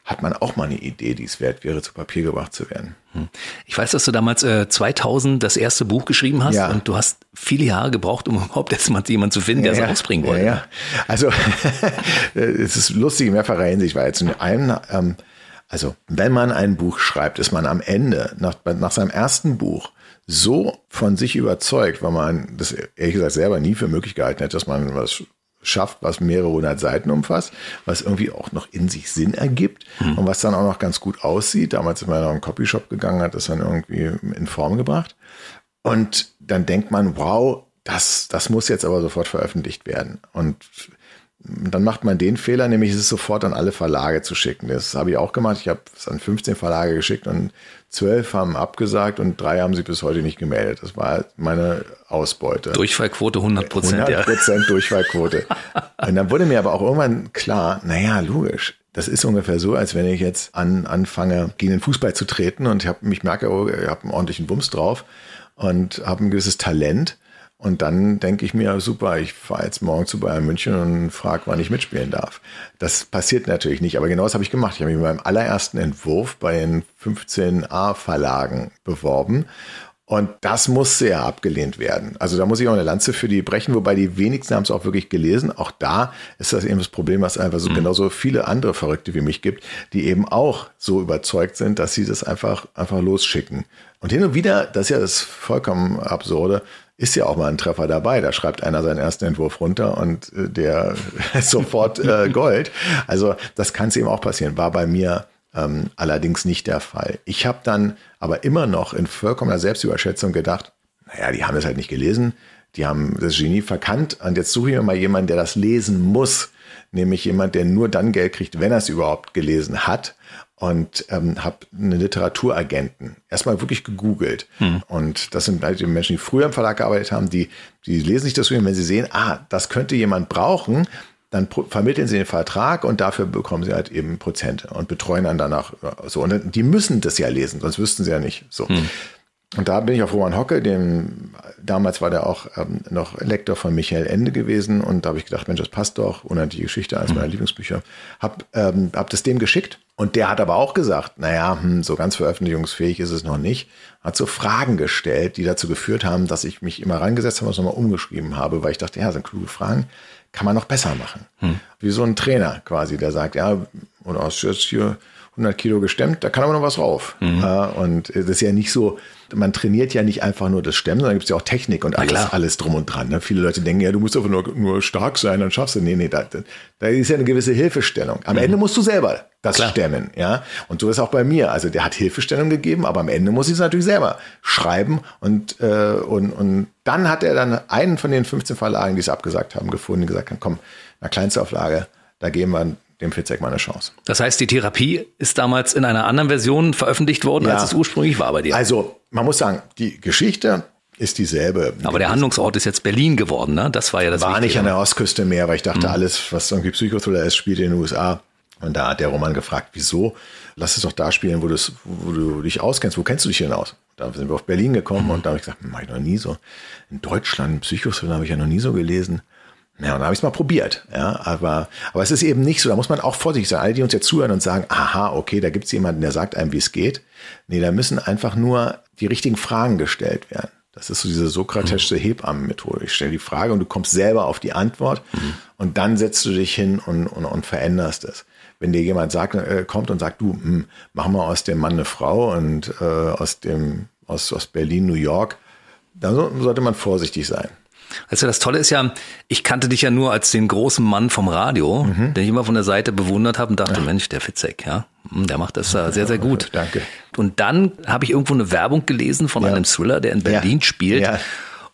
hat man auch mal eine Idee, die es wert wäre, zu Papier gebracht zu werden. Hm. Ich weiß, dass du damals äh, 2000 das erste Buch geschrieben hast ja. und du hast viele Jahre gebraucht, um überhaupt erstmal jemanden zu finden, der ja, es rausbringen wollte. Ja, ja. Also es ist lustig in mehrfacher Hinsicht, weil jetzt in einem, ähm, also wenn man ein Buch schreibt, ist man am Ende, nach, nach seinem ersten Buch, so von sich überzeugt, weil man das ehrlich gesagt selber nie für möglich gehalten hätte, dass man was schafft, was mehrere hundert Seiten umfasst, was irgendwie auch noch in sich Sinn ergibt mhm. und was dann auch noch ganz gut aussieht. Damals ist man noch in einen Copyshop gegangen, hat das dann irgendwie in Form gebracht. Und dann denkt man, wow, das, das muss jetzt aber sofort veröffentlicht werden. Und dann macht man den Fehler, nämlich es sofort an alle Verlage zu schicken. Das habe ich auch gemacht. Ich habe es an 15 Verlage geschickt und zwölf haben abgesagt und drei haben sich bis heute nicht gemeldet. Das war meine Ausbeute. Durchfallquote 100 Prozent. 100 Prozent ja. Durchfallquote. und dann wurde mir aber auch irgendwann klar, naja, logisch. Das ist ungefähr so, als wenn ich jetzt an, anfange, gegen den Fußball zu treten und ich, hab, ich merke, oh, ich habe einen ordentlichen Bums drauf und habe ein gewisses Talent und dann denke ich mir, super, ich fahre jetzt morgen zu Bayern München und frage, wann ich mitspielen darf. Das passiert natürlich nicht, aber genau das habe ich gemacht. Ich habe mich mit meinem allerersten Entwurf bei den 15a-Verlagen beworben. Und das musste ja abgelehnt werden. Also da muss ich auch eine Lanze für die brechen, wobei die wenigsten haben es auch wirklich gelesen. Auch da ist das eben das Problem, was einfach so mhm. genauso viele andere Verrückte wie mich gibt, die eben auch so überzeugt sind, dass sie das einfach, einfach losschicken. Und hin und wieder, das ist ja das vollkommen absurde, ist ja auch mal ein Treffer dabei. Da schreibt einer seinen ersten Entwurf runter und äh, der sofort äh, Gold. Also das kann es eben auch passieren. War bei mir ähm, allerdings nicht der Fall. Ich habe dann aber immer noch in vollkommener Selbstüberschätzung gedacht, naja, die haben das halt nicht gelesen, die haben das Genie verkannt und jetzt suche ich mir mal jemanden, der das lesen muss, nämlich jemand, der nur dann Geld kriegt, wenn er es überhaupt gelesen hat und ähm, habe einen Literaturagenten erstmal wirklich gegoogelt. Hm. Und das sind halt die Menschen, die früher im Verlag gearbeitet haben, die, die lesen sich das durch, wenn sie sehen, ah, das könnte jemand brauchen, dann vermitteln sie den Vertrag und dafür bekommen sie halt eben Prozente und betreuen dann danach so. Und die müssen das ja lesen, sonst wüssten sie ja nicht. So. Hm. Und da bin ich auf Roman Hocke, dem damals war der auch ähm, noch Lektor von Michael Ende gewesen und da habe ich gedacht, Mensch, das passt doch, unendliche Geschichte, eines hm. meiner Lieblingsbücher. Hab, ähm, hab das dem geschickt Und der hat aber auch gesagt, naja, hm, so ganz veröffentlichungsfähig ist es noch nicht. Hat so Fragen gestellt, die dazu geführt haben, dass ich mich immer rangesetzt habe und es nochmal umgeschrieben habe, weil ich dachte, ja, sind kluge Fragen, kann man noch besser machen. Hm. Wie so ein Trainer quasi, der sagt, ja, und aus hier 100 Kilo gestemmt, da kann aber noch was rauf. Mhm. und das ist ja nicht so, man trainiert ja nicht einfach nur das Stemmen, sondern gibt es ja auch Technik und alles, alles drum und dran. Ne? Viele Leute denken, ja, du musst einfach nur, nur stark sein, dann schaffst du. Nee, nee, da, da ist ja eine gewisse Hilfestellung. Am mhm. Ende musst du selber das Klar. stemmen, ja. Und so ist auch bei mir. Also der hat Hilfestellung gegeben, aber am Ende muss ich es natürlich selber schreiben. Und, äh, und, und dann hat er dann einen von den 15 Verlagen, die es abgesagt haben, gefunden und gesagt, komm, na Kleinstauflage, da geben wir dem Fitzek mal eine Chance. Das heißt, die Therapie ist damals in einer anderen Version veröffentlicht worden, ja. als es ursprünglich war bei dir. Also, man muss sagen, die Geschichte ist dieselbe. Aber der Handlungsort ist jetzt Berlin geworden, ne? Das war ja das War Wichtige. nicht an der Ostküste mehr, weil ich dachte, mhm. alles, was irgendwie Psychothriller ist, spielt in den USA. Und da hat der Roman gefragt, wieso? Lass es doch da spielen, wo, wo du dich auskennst. Wo kennst du dich denn aus? Da sind wir auf Berlin gekommen mhm. und da habe ich gesagt, mach ich noch nie so. In Deutschland, Psychothriller habe ich ja noch nie so gelesen. Ja, und dann habe ich es mal probiert. Ja, aber, aber es ist eben nicht so, da muss man auch vorsichtig sein. Alle, die uns jetzt zuhören und sagen, aha, okay, da gibt es jemanden, der sagt einem, wie es geht. Nee, da müssen einfach nur die richtigen Fragen gestellt werden. Das ist so diese sokratesche mhm. Hebammenmethode. Ich stelle die Frage und du kommst selber auf die Antwort mhm. und dann setzt du dich hin und, und, und veränderst es. Wenn dir jemand sagt, äh, kommt und sagt, du, mh, hm, mach mal aus dem Mann eine Frau und äh, aus dem aus, aus Berlin, New York, dann sollte man vorsichtig sein. Also das Tolle ist ja, ich kannte dich ja nur als den großen Mann vom Radio, mhm. den ich immer von der Seite bewundert habe und dachte, ja. Mensch, der Fitzek, ja, hm, der macht das sehr, sehr gut. Danke. Und dann habe ich irgendwo eine Werbung gelesen von ja. einem Thriller, der in Berlin ja. spielt.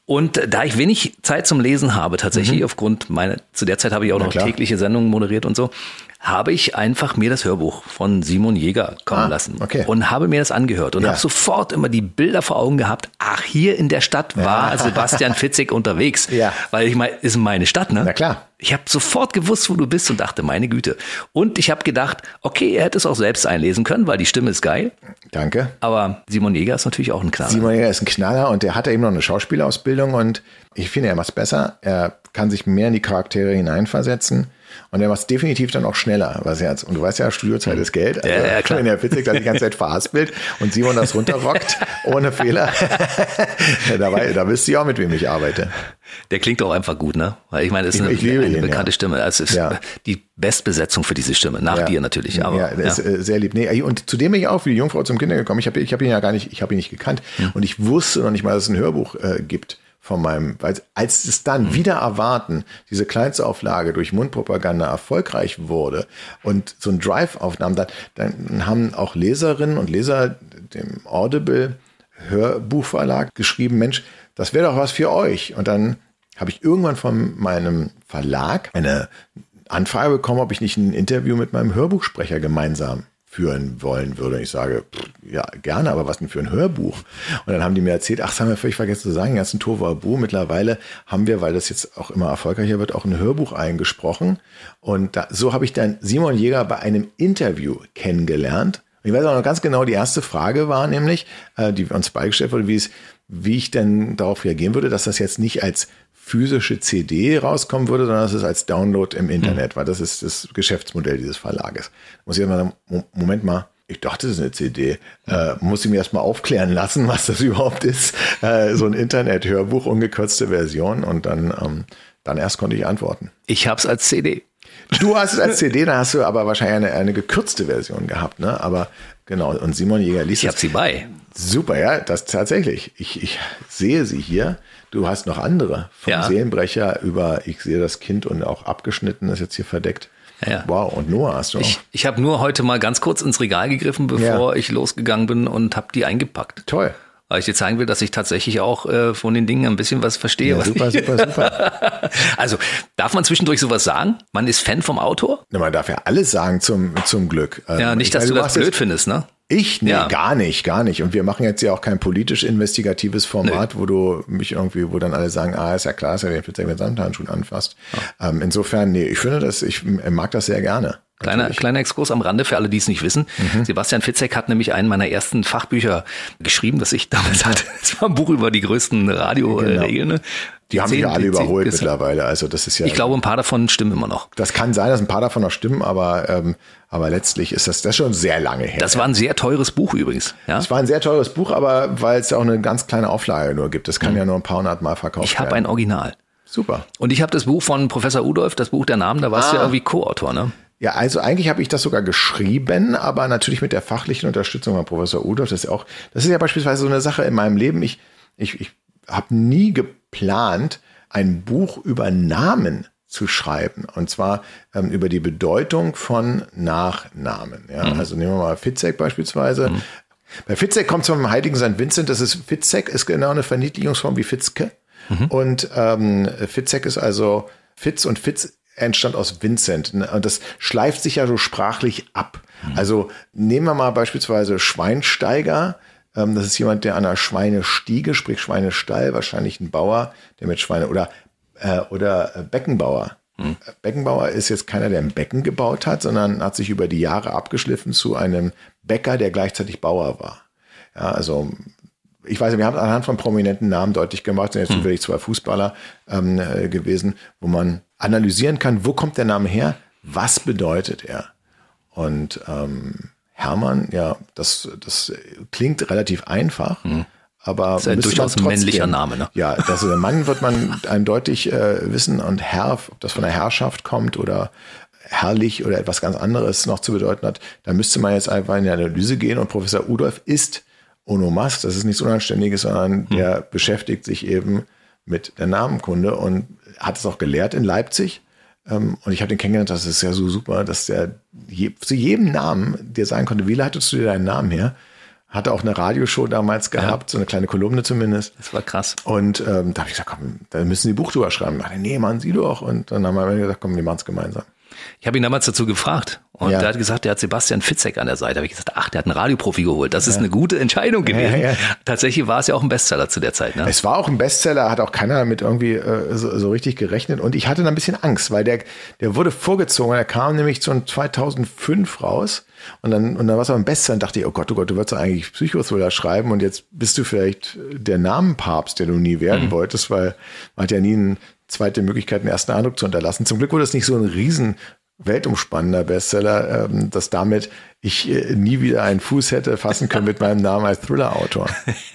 Und da ich wenig Zeit zum Lesen habe, tatsächlich mhm. aufgrund meiner, zu der Zeit habe ich auch noch tägliche Sendungen moderiert und so, habe ich einfach mir das Hörbuch von Simon Jäger kommen ah, lassen okay. und habe mir das angehört und ja. habe sofort immer die Bilder vor Augen gehabt. Ach, hier in der Stadt war ja. Sebastian Fitzig unterwegs, ja. weil ich meine, ist meine Stadt, ne? Na klar. Ich habe sofort gewusst, wo du bist und dachte, meine Güte. Und ich habe gedacht, okay, er hätte es auch selbst einlesen können, weil die Stimme ist geil. Danke. Aber Simon Jäger ist natürlich auch ein Knaller. Simon Jäger ist ein Knaller und der hatte eben noch eine Schauspielausbildung und ich finde, er macht es besser. Er kann sich mehr in die Charaktere hineinversetzen. Und der macht es definitiv dann auch schneller. Was jetzt, und du weißt ja, Studiozeit ist Geld. Also, ja, ja, klar. Wenn der Witzig dann die ganze Zeit verhaspelt und Simon das runterrockt, ohne Fehler, dabei, da wisst ihr auch, mit wem ich arbeite. Der klingt auch einfach gut, ne? Weil ich meine, es ist eine, ich eine ihn, bekannte ja. Stimme. Es ist ja. die Bestbesetzung für diese Stimme, nach dir natürlich. Aber, ja, das ist äh, sehr lieb. Nee, und zudem bin ich auch wie die Jungfrau zum Kinder gekommen. Ich habe ich hab ihn ja gar nicht, ich habe ihn nicht gekannt. Hm. Und ich wusste noch nicht mal, dass es ein Hörbuch äh, gibt von meinem, weil als es dann mhm. wieder erwarten, diese Kleinstauflage durch Mundpropaganda erfolgreich wurde und so ein Drive aufnahm, dann, dann haben auch Leserinnen und Leser dem Audible Hörbuchverlag geschrieben, Mensch, das wäre doch was für euch. Und dann habe ich irgendwann von meinem Verlag eine Anfrage bekommen, ob ich nicht ein Interview mit meinem Hörbuchsprecher gemeinsam führen wollen würde. Ich sage, ja, gerne, aber was denn für ein Hörbuch? Und dann haben die mir erzählt, ach, das haben wir völlig vergessen zu sagen, ganzen Tovabu, mittlerweile haben wir, weil das jetzt auch immer erfolgreicher wird, auch ein Hörbuch eingesprochen. Und da, so habe ich dann Simon Jäger bei einem Interview kennengelernt. Und ich weiß auch noch ganz genau, die erste Frage war nämlich, äh, die uns beigestellt wurde, wie es, wie ich denn darauf reagieren würde, dass das jetzt nicht als physische CD rauskommen würde, sondern dass es als Download im Internet, mhm. weil das ist das Geschäftsmodell dieses Verlages. Muss ich mal sagen, Moment mal, ich dachte, das ist eine CD. Äh, muss ich mir erstmal aufklären lassen, was das überhaupt ist. Äh, so ein Internet-Hörbuch, ungekürzte Version. Und dann, ähm, dann erst konnte ich antworten. Ich habe es als CD. Du hast es als CD, dann hast du aber wahrscheinlich eine, eine gekürzte Version gehabt, ne? Aber genau, und Simon Jäger liest Ich habe sie bei. Super, ja, das tatsächlich. Ich, ich sehe sie hier. Du hast noch andere. Vom ja. Seelenbrecher über Ich sehe das Kind und auch abgeschnitten ist jetzt hier verdeckt. Ja. Wow, und Noah hast du auch. Ich, ich habe nur heute mal ganz kurz ins Regal gegriffen, bevor ja. ich losgegangen bin und habe die eingepackt. Toll. Weil ich dir zeigen will, dass ich tatsächlich auch äh, von den Dingen ein bisschen was verstehe. Ja, super, super, super. also, darf man zwischendurch sowas sagen? Man ist Fan vom Autor? Na, man darf ja alles sagen zum, zum Glück. Ja, nicht, dass ich, du das blöd findest, ne? Ich? Nee, ja. gar nicht, gar nicht. Und wir machen jetzt ja auch kein politisch-investigatives Format, nee. wo du mich irgendwie, wo dann alle sagen, ah, ist ja klar, ist ja den Pizza mit Samthandschuhen anfasst. Ja. Ähm, insofern, nee, ich finde das, ich mag das sehr gerne. Kleiner, kleiner Exkurs am Rande für alle, die es nicht wissen. Mhm. Sebastian Fitzek hat nämlich einen meiner ersten Fachbücher geschrieben, das ich damals hatte. Es war ein Buch über die größten Radioregeln. Genau. Die haben sich ja alle überholt mittlerweile. Also das ist ja. Ich glaube, ein paar davon stimmen immer noch. Das kann sein, dass ein paar davon noch stimmen, aber, ähm, aber letztlich ist das, das schon sehr lange her. Das war ein sehr teures Buch übrigens. Ja? Das war ein sehr teures Buch, aber weil es ja auch eine ganz kleine Auflage nur gibt. Das kann mhm. ja nur ein paar hundert Mal verkauft ich werden. Ich habe ein Original. Super. Und ich habe das Buch von Professor Udolf, das Buch der Namen, da warst ah. du ja irgendwie Co-Autor, ne? Ja, also eigentlich habe ich das sogar geschrieben, aber natürlich mit der fachlichen Unterstützung von Professor Udolf. Das ist ja auch, das ist ja beispielsweise so eine Sache in meinem Leben. Ich, ich, ich habe nie geplant, ein Buch über Namen zu schreiben. Und zwar ähm, über die Bedeutung von Nachnamen. Ja? Mhm. Also nehmen wir mal Fitzek beispielsweise. Mhm. Bei Fitzek kommt es vom heiligen St. Vincent. Das ist Fitzek, ist genau eine Verniedlichungsform wie Fitzke. Mhm. Und ähm, Fitzek ist also Fitz und Fitz entstand aus Vincent. Und das schleift sich ja so sprachlich ab. Mhm. Also nehmen wir mal beispielsweise Schweinsteiger. Ähm, das ist jemand, der an einer Schweinestiege, sprich Schweinestall, wahrscheinlich ein Bauer, der mit Schweine oder, äh, oder äh, Beckenbauer. Mhm. Beckenbauer ist jetzt keiner, der ein Becken gebaut hat, sondern hat sich über die Jahre abgeschliffen zu einem Bäcker, der gleichzeitig Bauer war. Ja, also ich weiß, wir haben anhand von prominenten Namen deutlich gemacht, sind jetzt hm. wirklich zwei Fußballer ähm, äh, gewesen, wo man analysieren kann, wo kommt der Name her, was bedeutet er. Und ähm, Hermann, ja, das, das klingt relativ einfach. Hm. Aber das ist ein durchaus trotzdem, männlicher Name, ne? Ja, das ist ein Mann wird man eindeutig äh, wissen und Herr, ob das von der Herrschaft kommt oder herrlich oder etwas ganz anderes noch zu bedeuten hat, da müsste man jetzt einfach in die Analyse gehen und Professor Udolf ist Onomas, das ist nichts Unanständiges, sondern hm. der beschäftigt sich eben mit der Namenkunde und hat es auch gelehrt in Leipzig. Ähm, und ich habe den kennengelernt, das ist ja so super, dass der zu jedem Namen dir sagen konnte, wie leitest du dir deinen Namen her? Hatte auch eine Radioshow damals gehabt, ja. so eine kleine Kolumne zumindest. Das war krass. Und ähm, da habe ich gesagt, komm, da müssen die Buch drüber schreiben. Ich dachte, nee, machen Sie doch. Und dann haben wir gesagt, komm, wir machen es gemeinsam. Ich habe ihn damals dazu gefragt und ja. der hat gesagt, der hat Sebastian Fitzek an der Seite. Da habe ich gesagt, ach, der hat einen Radioprofi geholt. Das ist ja. eine gute Entscheidung gewesen. Ja, Tatsächlich war es ja auch ein Bestseller zu der Zeit. Ne? Es war auch ein Bestseller, hat auch keiner damit irgendwie äh, so, so, richtig gerechnet. Und ich hatte da ein bisschen Angst, weil der, der wurde vorgezogen. Er kam nämlich zu 2005 raus. Und dann, und dann war es aber ein Bestseller und dachte ich, oh Gott, oh Gott, du würdest eigentlich Psychothriller schreiben und jetzt bist du vielleicht der Namenpapst, der du nie werden mhm. wolltest, weil man hat ja nie eine zweite Möglichkeit, einen ersten Eindruck zu unterlassen. Zum Glück wurde es nicht so ein riesen weltumspannender Bestseller, ähm, dass damit ich äh, nie wieder einen Fuß hätte fassen können mit meinem Namen als Thriller-Autor.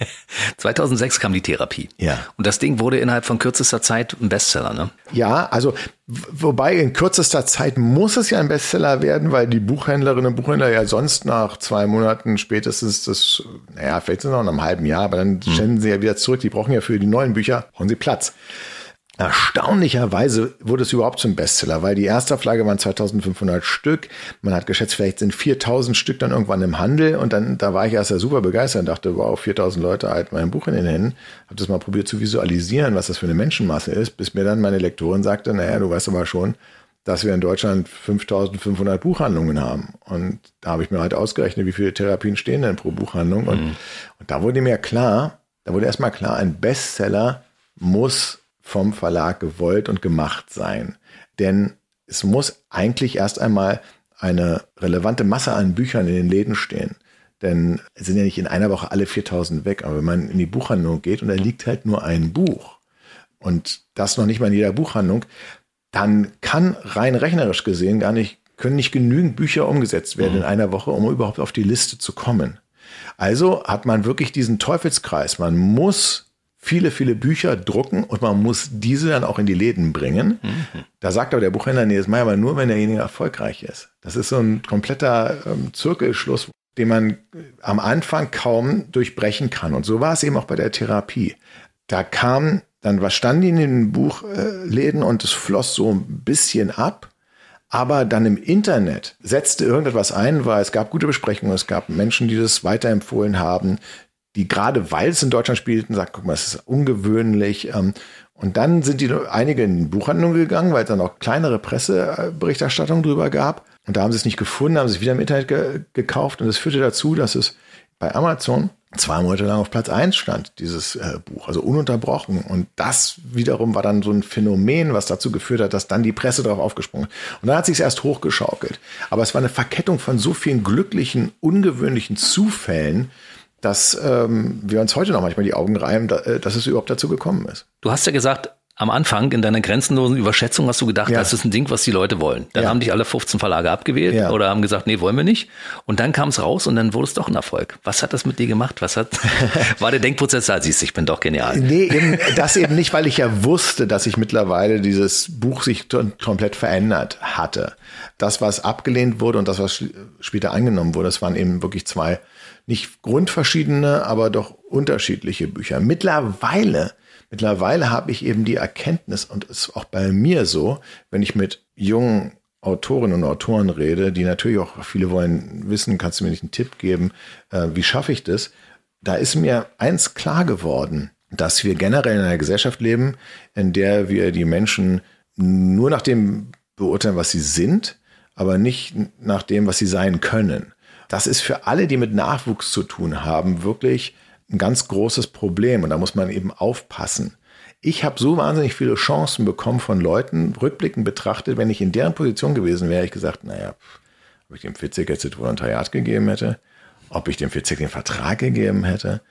2006 kam die Therapie. Ja. Und das Ding wurde innerhalb von kürzester Zeit ein Bestseller, ne? Ja, also wobei in kürzester Zeit muss es ja ein Bestseller werden, weil die Buchhändlerinnen und Buchhändler ja sonst nach zwei Monaten spätestens das, naja, vielleicht sind es noch in einem halben Jahr, aber dann hm. stellen sie ja wieder zurück. Die brauchen ja für die neuen Bücher, brauchen sie Platz. Erstaunlicherweise wurde es überhaupt zum Bestseller, weil die erste Auflage waren 2500 Stück. Man hat geschätzt, vielleicht sind 4000 Stück dann irgendwann im Handel. Und dann, da war ich erst ja super begeistert und dachte, wow, 4000 Leute halten mein Buch in den Händen. Hab das mal probiert zu visualisieren, was das für eine Menschenmasse ist, bis mir dann meine Lektorin sagte, naja, du weißt aber schon, dass wir in Deutschland 5500 Buchhandlungen haben. Und da habe ich mir halt ausgerechnet, wie viele Therapien stehen denn pro Buchhandlung. Und, mhm. und da wurde mir klar, da wurde erstmal klar, ein Bestseller muss vom Verlag gewollt und gemacht sein. Denn es muss eigentlich erst einmal eine relevante Masse an Büchern in den Läden stehen. Denn es sind ja nicht in einer Woche alle 4000 weg. Aber wenn man in die Buchhandlung geht und da liegt halt nur ein Buch und das noch nicht mal in jeder Buchhandlung, dann kann rein rechnerisch gesehen gar nicht, können nicht genügend Bücher umgesetzt werden mhm. in einer Woche, um überhaupt auf die Liste zu kommen. Also hat man wirklich diesen Teufelskreis. Man muss viele, viele Bücher drucken und man muss diese dann auch in die Läden bringen. Mhm. Da sagt aber der Buchhändler, nee, das mache ich aber nur, wenn derjenige erfolgreich ist. Das ist so ein kompletter ähm, Zirkelschluss, den man am Anfang kaum durchbrechen kann. Und so war es eben auch bei der Therapie. Da kam dann, was stand in den Buchläden und es floss so ein bisschen ab. Aber dann im Internet setzte irgendetwas ein, weil es gab gute Besprechungen, es gab Menschen, die das weiterempfohlen haben, die gerade weil es in Deutschland spielten, sagt, guck mal, es ist ungewöhnlich. Ähm, und dann sind die einige in die Buchhandlung gegangen, weil es dann auch kleinere Presseberichterstattung drüber gab. Und da haben sie es nicht gefunden, haben sie es wieder im Internet ge gekauft. Und das führte dazu, dass es bei Amazon zwei Monate lang auf Platz eins stand, dieses äh, Buch, also ununterbrochen. Und das wiederum war dann so ein Phänomen, was dazu geführt hat, dass dann die Presse darauf aufgesprungen ist. Und dann hat sich erst hochgeschaukelt. Aber es war eine Verkettung von so vielen glücklichen, ungewöhnlichen Zufällen, dass ähm, wir uns heute noch manchmal die Augen reiben, äh, dass es überhaupt dazu gekommen ist. Du hast ja gesagt, am Anfang in deiner grenzenlosen Überschätzung hast du gedacht, Ja. das ist ein Ding, was die Leute wollen. Dann Ja. haben dich alle 15 Verlage abgewählt Ja. oder haben gesagt, nee, wollen wir nicht. Und dann kam es raus und dann wurde es doch ein Erfolg. Was hat das mit dir gemacht? Was hat, war der Denkprozess da? Siehst du, ich bin doch genial. Nee, eben, das eben nicht, weil ich ja wusste, dass sich mittlerweile dieses Buch sich komplett verändert hatte. Das, was abgelehnt wurde und das, was später angenommen wurde, das waren eben wirklich zwei nicht grundverschiedene, aber doch unterschiedliche Bücher. Mittlerweile, mittlerweile habe ich eben die Erkenntnis und es ist auch bei mir so, wenn ich mit jungen Autorinnen und Autoren rede, die natürlich auch viele wollen wissen, kannst du mir nicht einen Tipp geben, äh, wie schaffe ich das? Da ist mir eins klar geworden, dass wir generell in einer Gesellschaft leben, in der wir die Menschen nur nach dem beurteilen, was sie sind, aber nicht nach dem, was sie sein können. Das ist für alle, die mit Nachwuchs zu tun haben, wirklich ein ganz großes Problem und da muss man eben aufpassen. Ich habe so wahnsinnig viele Chancen bekommen von Leuten, rückblickend betrachtet, wenn ich in deren Position gewesen wäre, ich gesagt, naja, ob ich dem Fitzek jetzt das Volontariat gegeben hätte, ob ich dem Fitzek den Vertrag gegeben hätte.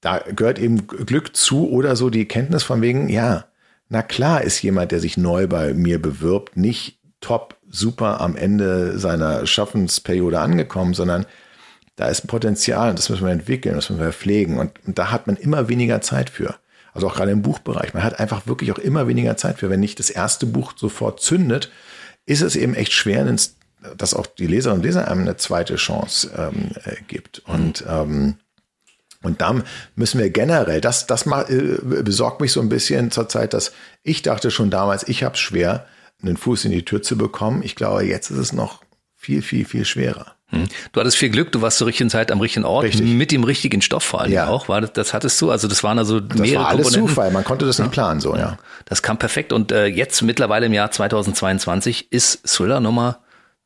Da gehört eben Glück zu oder so die Kenntnis von wegen, ja, na klar ist jemand, der sich neu bei mir bewirbt, nicht top, super am Ende seiner Schaffensperiode angekommen, sondern da ist Potenzial und das müssen wir entwickeln, das müssen wir pflegen und, und da hat man immer weniger Zeit für. Also auch gerade im Buchbereich. Man hat einfach wirklich auch immer weniger Zeit für. Wenn nicht das erste Buch sofort zündet, ist es eben echt schwer, dass auch die Leserinnen und Leser einem eine zweite Chance ähm, äh, gibt. Und ähm, und dann müssen wir generell, das, das ma- äh, besorgt mich so ein bisschen zur Zeit, dass ich dachte schon damals, ich habe es schwer, einen Fuß in die Tür zu bekommen. Ich glaube, jetzt ist es noch viel, viel, viel schwerer. Hm. Du hattest viel Glück, du warst zur richtigen Zeit am richtigen Ort, Richtig. mit dem richtigen Stoff vor allem Ja. auch. War das, das hattest du, also das waren also Das mehrere war alles Komponenten. Zufall, man konnte das nicht planen, so, ja. Das kam perfekt und äh, jetzt mittlerweile im Jahr 2022 ist Thriller Nummer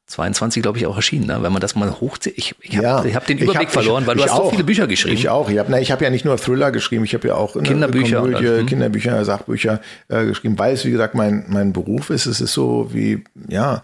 22, glaube ich, auch erschienen. Ne? Wenn man das mal hochzieht. Ich, ich habe Ja. hab den Überblick hab- verloren, ich, weil du ich hast so auch. viele Bücher geschrieben. Ich auch. Ich habe hab ja nicht nur Thriller geschrieben, ich habe ja auch eine Kinderbücher Komödie, hm. Kinderbücher, Sachbücher äh, geschrieben, weil es, wie gesagt, mein, mein Beruf ist. Es ist so wie, ja,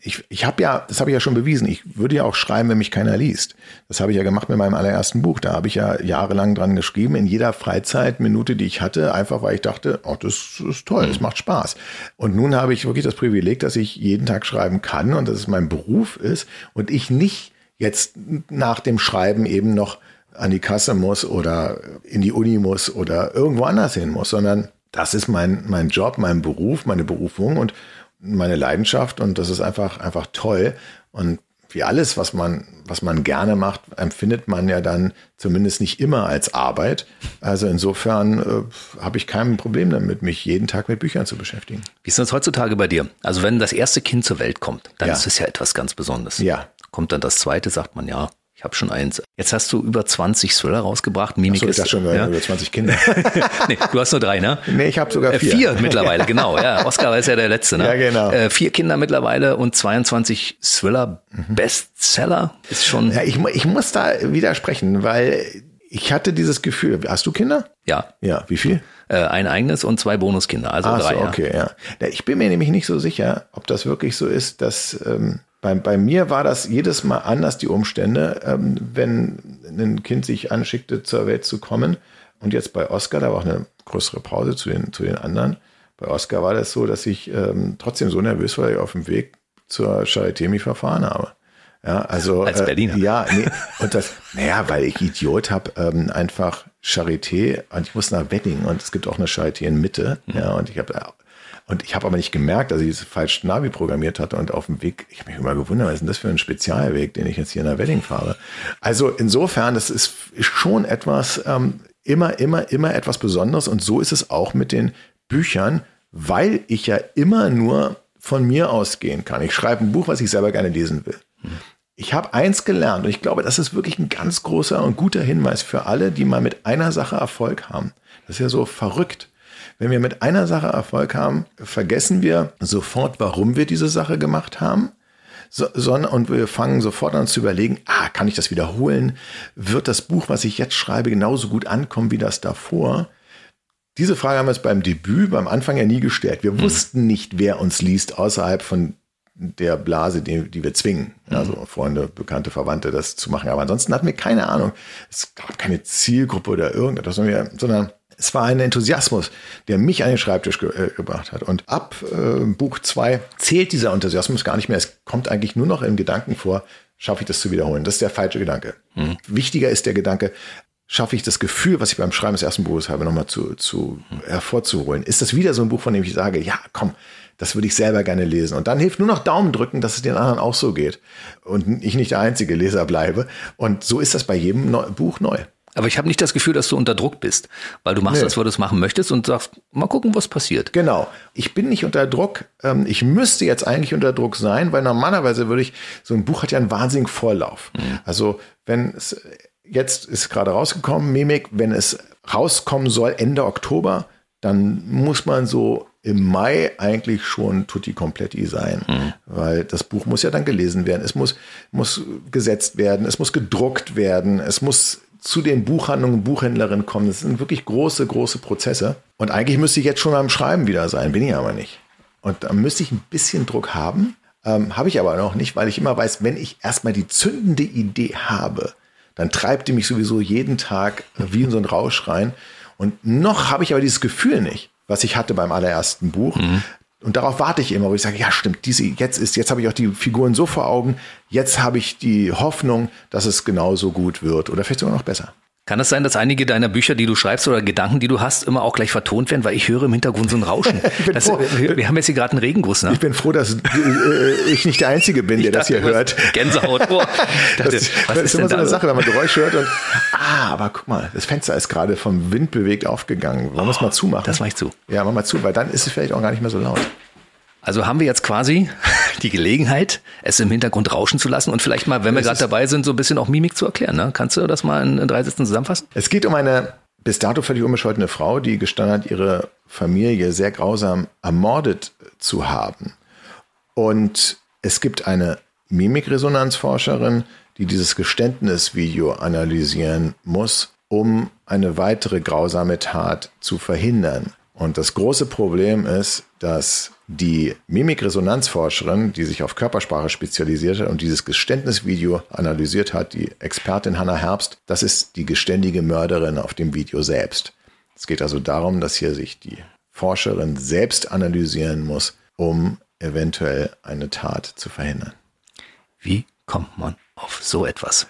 ich, ich habe ja, das habe ich ja schon bewiesen, ich würde ja auch schreiben, wenn mich keiner liest. Das habe ich ja gemacht mit meinem allerersten Buch. Da habe ich ja jahrelang dran geschrieben, in jeder Freizeitminute, die ich hatte, einfach weil ich dachte, oh, das ist toll, das macht Spaß. Und nun habe ich wirklich das Privileg, dass ich jeden Tag schreiben kann und dass es mein Beruf ist und ich nicht jetzt nach dem Schreiben eben noch an die Kasse muss oder in die Uni muss oder irgendwo anders hin muss, sondern das ist mein, mein Job, mein Beruf, meine Berufung und meine Leidenschaft und das ist einfach, einfach toll. Und wie alles, was man, was man gerne macht, empfindet man ja dann zumindest nicht immer als Arbeit. Also insofern äh, habe ich kein Problem damit, mich jeden Tag mit Büchern zu beschäftigen. Wie ist das heutzutage bei dir? Also wenn das erste Kind zur Welt kommt, dann Ja. ist es ja etwas ganz Besonderes. Ja. Kommt dann das zweite, sagt man ja, habe schon eins. Jetzt hast du über 20 Thriller rausgebracht. Mimik So, ich ist schon, ja? über 20 Kinder. nee, du hast nur drei, ne? nee, ich habe sogar Äh, vier. vier mittlerweile, genau. Ja, Oscar ist ja der letzte, ne? Ja, genau. Äh, vier Kinder mittlerweile und 22 Thriller-Bestseller ist schon. Ja, ich, ich muss da widersprechen, weil ich hatte dieses Gefühl. Hast du Kinder? Ja, Ja, wie viel? äh, ein eigenes und zwei Bonuskinder, also Ach drei. so, okay, ja. Ja, Ich bin mir nämlich nicht so sicher, ob das wirklich so ist, dass ähm, bei, bei mir war das jedes Mal anders, die Umstände, ähm, wenn ein Kind sich anschickte, zur Welt zu kommen. Und jetzt bei Oscar, da war auch eine größere Pause zu den, zu den anderen. Bei Oscar war das so, dass ich ähm, trotzdem so nervös war, dass ich auf dem Weg zur Charité mich verfahren habe. Ja, also Als Berliner. Äh, ja, nee, und das, naja, weil ich Idiot habe, ähm, einfach Charité und ich muss nach Wedding und es gibt auch eine Charité in Mitte, ja, und ich habe und ich habe aber nicht gemerkt, dass ich es falsch Navi programmiert hatte und auf dem Weg, ich habe mich immer gewundert, was ist denn das für ein Spezialweg, den ich jetzt hier nach Wedding fahre? Also insofern, das ist schon etwas, ähm, immer, immer, immer etwas Besonderes und so ist es auch mit den Büchern, weil ich ja immer nur von mir ausgehen kann. Ich schreibe ein Buch, was ich selber gerne lesen will. Ich habe eins gelernt und ich glaube, das ist wirklich ein ganz großer und guter Hinweis für alle, die mal mit einer Sache Erfolg haben. Das ist ja so verrückt. Wenn wir mit einer Sache Erfolg haben, vergessen wir sofort, warum wir diese Sache gemacht haben. So, sondern, und wir fangen sofort an zu überlegen, ah, kann ich das wiederholen? Wird das Buch, was ich jetzt schreibe, genauso gut ankommen wie das davor? Diese Frage haben wir uns beim Debüt, beim Anfang ja nie gestellt. Wir wussten nicht, wer uns liest, außerhalb von der Blase, die, die wir zwingen. Also Freunde, Bekannte, Verwandte, das zu machen. Aber ansonsten hatten wir keine Ahnung. Es gab keine Zielgruppe oder irgendetwas, sondern Es war ein Enthusiasmus, der mich an den Schreibtisch ge äh, gebracht hat. Und ab äh, Buch 2 zählt dieser Enthusiasmus gar nicht mehr. Es kommt eigentlich nur noch im Gedanken vor, schaffe ich das zu wiederholen. Das ist der falsche Gedanke. Mhm. Wichtiger ist der Gedanke, schaffe ich das Gefühl, was ich beim Schreiben des ersten Buches habe, nochmal zu, zu hervorzuholen. Ist das wieder so ein Buch, von dem ich sage, ja, komm, das würde ich selber gerne lesen. Und dann hilft nur noch Daumen drücken, dass es den anderen auch so geht. Und ich nicht der einzige Leser bleibe. Und so ist das bei jedem Neu Buch neu. Aber ich habe nicht das Gefühl, dass du unter Druck bist, weil du machst nee. das, was du es machen möchtest und sagst, mal gucken, was passiert. Genau. Ich bin nicht unter Druck. Ähm, ich müsste jetzt eigentlich unter Druck sein, weil normalerweise würde ich, so ein Buch hat ja einen wahnsinnigen Vorlauf. Mhm. Also wenn es jetzt ist gerade rausgekommen, Mimik, wenn es rauskommen soll Ende Oktober, dann muss man so im Mai eigentlich schon tutti completi sein, mhm. weil das Buch muss ja dann gelesen werden, es muss, muss gesetzt werden, es muss gedruckt werden, es muss zu den Buchhandlungen, Buchhändlerinnen kommen. Das sind wirklich große, große Prozesse. Und eigentlich müsste ich jetzt schon am Schreiben wieder sein, bin ich aber nicht. Und da müsste ich ein bisschen Druck haben, ähm, habe ich aber noch nicht, weil ich immer weiß, wenn ich erstmal die zündende Idee habe, dann treibt die mich sowieso jeden Tag wie in so ein Rausch rein. Und noch habe ich aber dieses Gefühl nicht was ich hatte beim allerersten Buch. Mhm. Und darauf warte ich immer, wo ich sage, ja stimmt, diese, jetzt ist, jetzt habe ich auch die Figuren so vor Augen, jetzt habe ich die Hoffnung, dass es genauso gut wird oder vielleicht sogar noch besser. Kann es sein, dass einige deiner Bücher, die du schreibst oder Gedanken, die du hast, immer auch gleich vertont werden? Weil ich höre im Hintergrund so ein Rauschen. Das, wir, wir, haben jetzt hier gerade einen Regenguss. Ne? Ich bin froh, dass äh, ich nicht der Einzige bin, der dachte, das hier hört. Gänsehaut. Oh. Dachte, das, was ist, immer so eine Sache, wenn man Geräusch hört und ah, aber guck mal, das Fenster ist gerade vom Wind bewegt aufgegangen. Wollen wir es mal zumachen? Das mache ich zu. Ja, mach mal zu, weil dann ist es vielleicht auch gar nicht mehr so laut. Also haben wir jetzt quasi die Gelegenheit, es im Hintergrund rauschen zu lassen und vielleicht mal, wenn wir gerade dabei sind, so ein bisschen auch Mimik zu erklären. Ne? Kannst du das mal in, in drei Sätzen zusammenfassen? Es geht um eine bis dato völlig unbescholtene Frau, die gestanden hat, ihre Familie sehr grausam ermordet zu haben. Und es gibt eine Mimikresonanzforscherin, die dieses Geständnisvideo analysieren muss, um eine weitere grausame Tat zu verhindern. Und das große Problem ist, dass die Mimikresonanzforscherin, die sich auf Körpersprache spezialisiert hat und dieses Geständnisvideo analysiert hat, die Expertin Hannah Herbst, das ist die geständige Mörderin auf dem Video selbst. Es geht also darum, dass hier sich die Forscherin selbst analysieren muss, um eventuell eine Tat zu verhindern. Wie kommt man auf so etwas.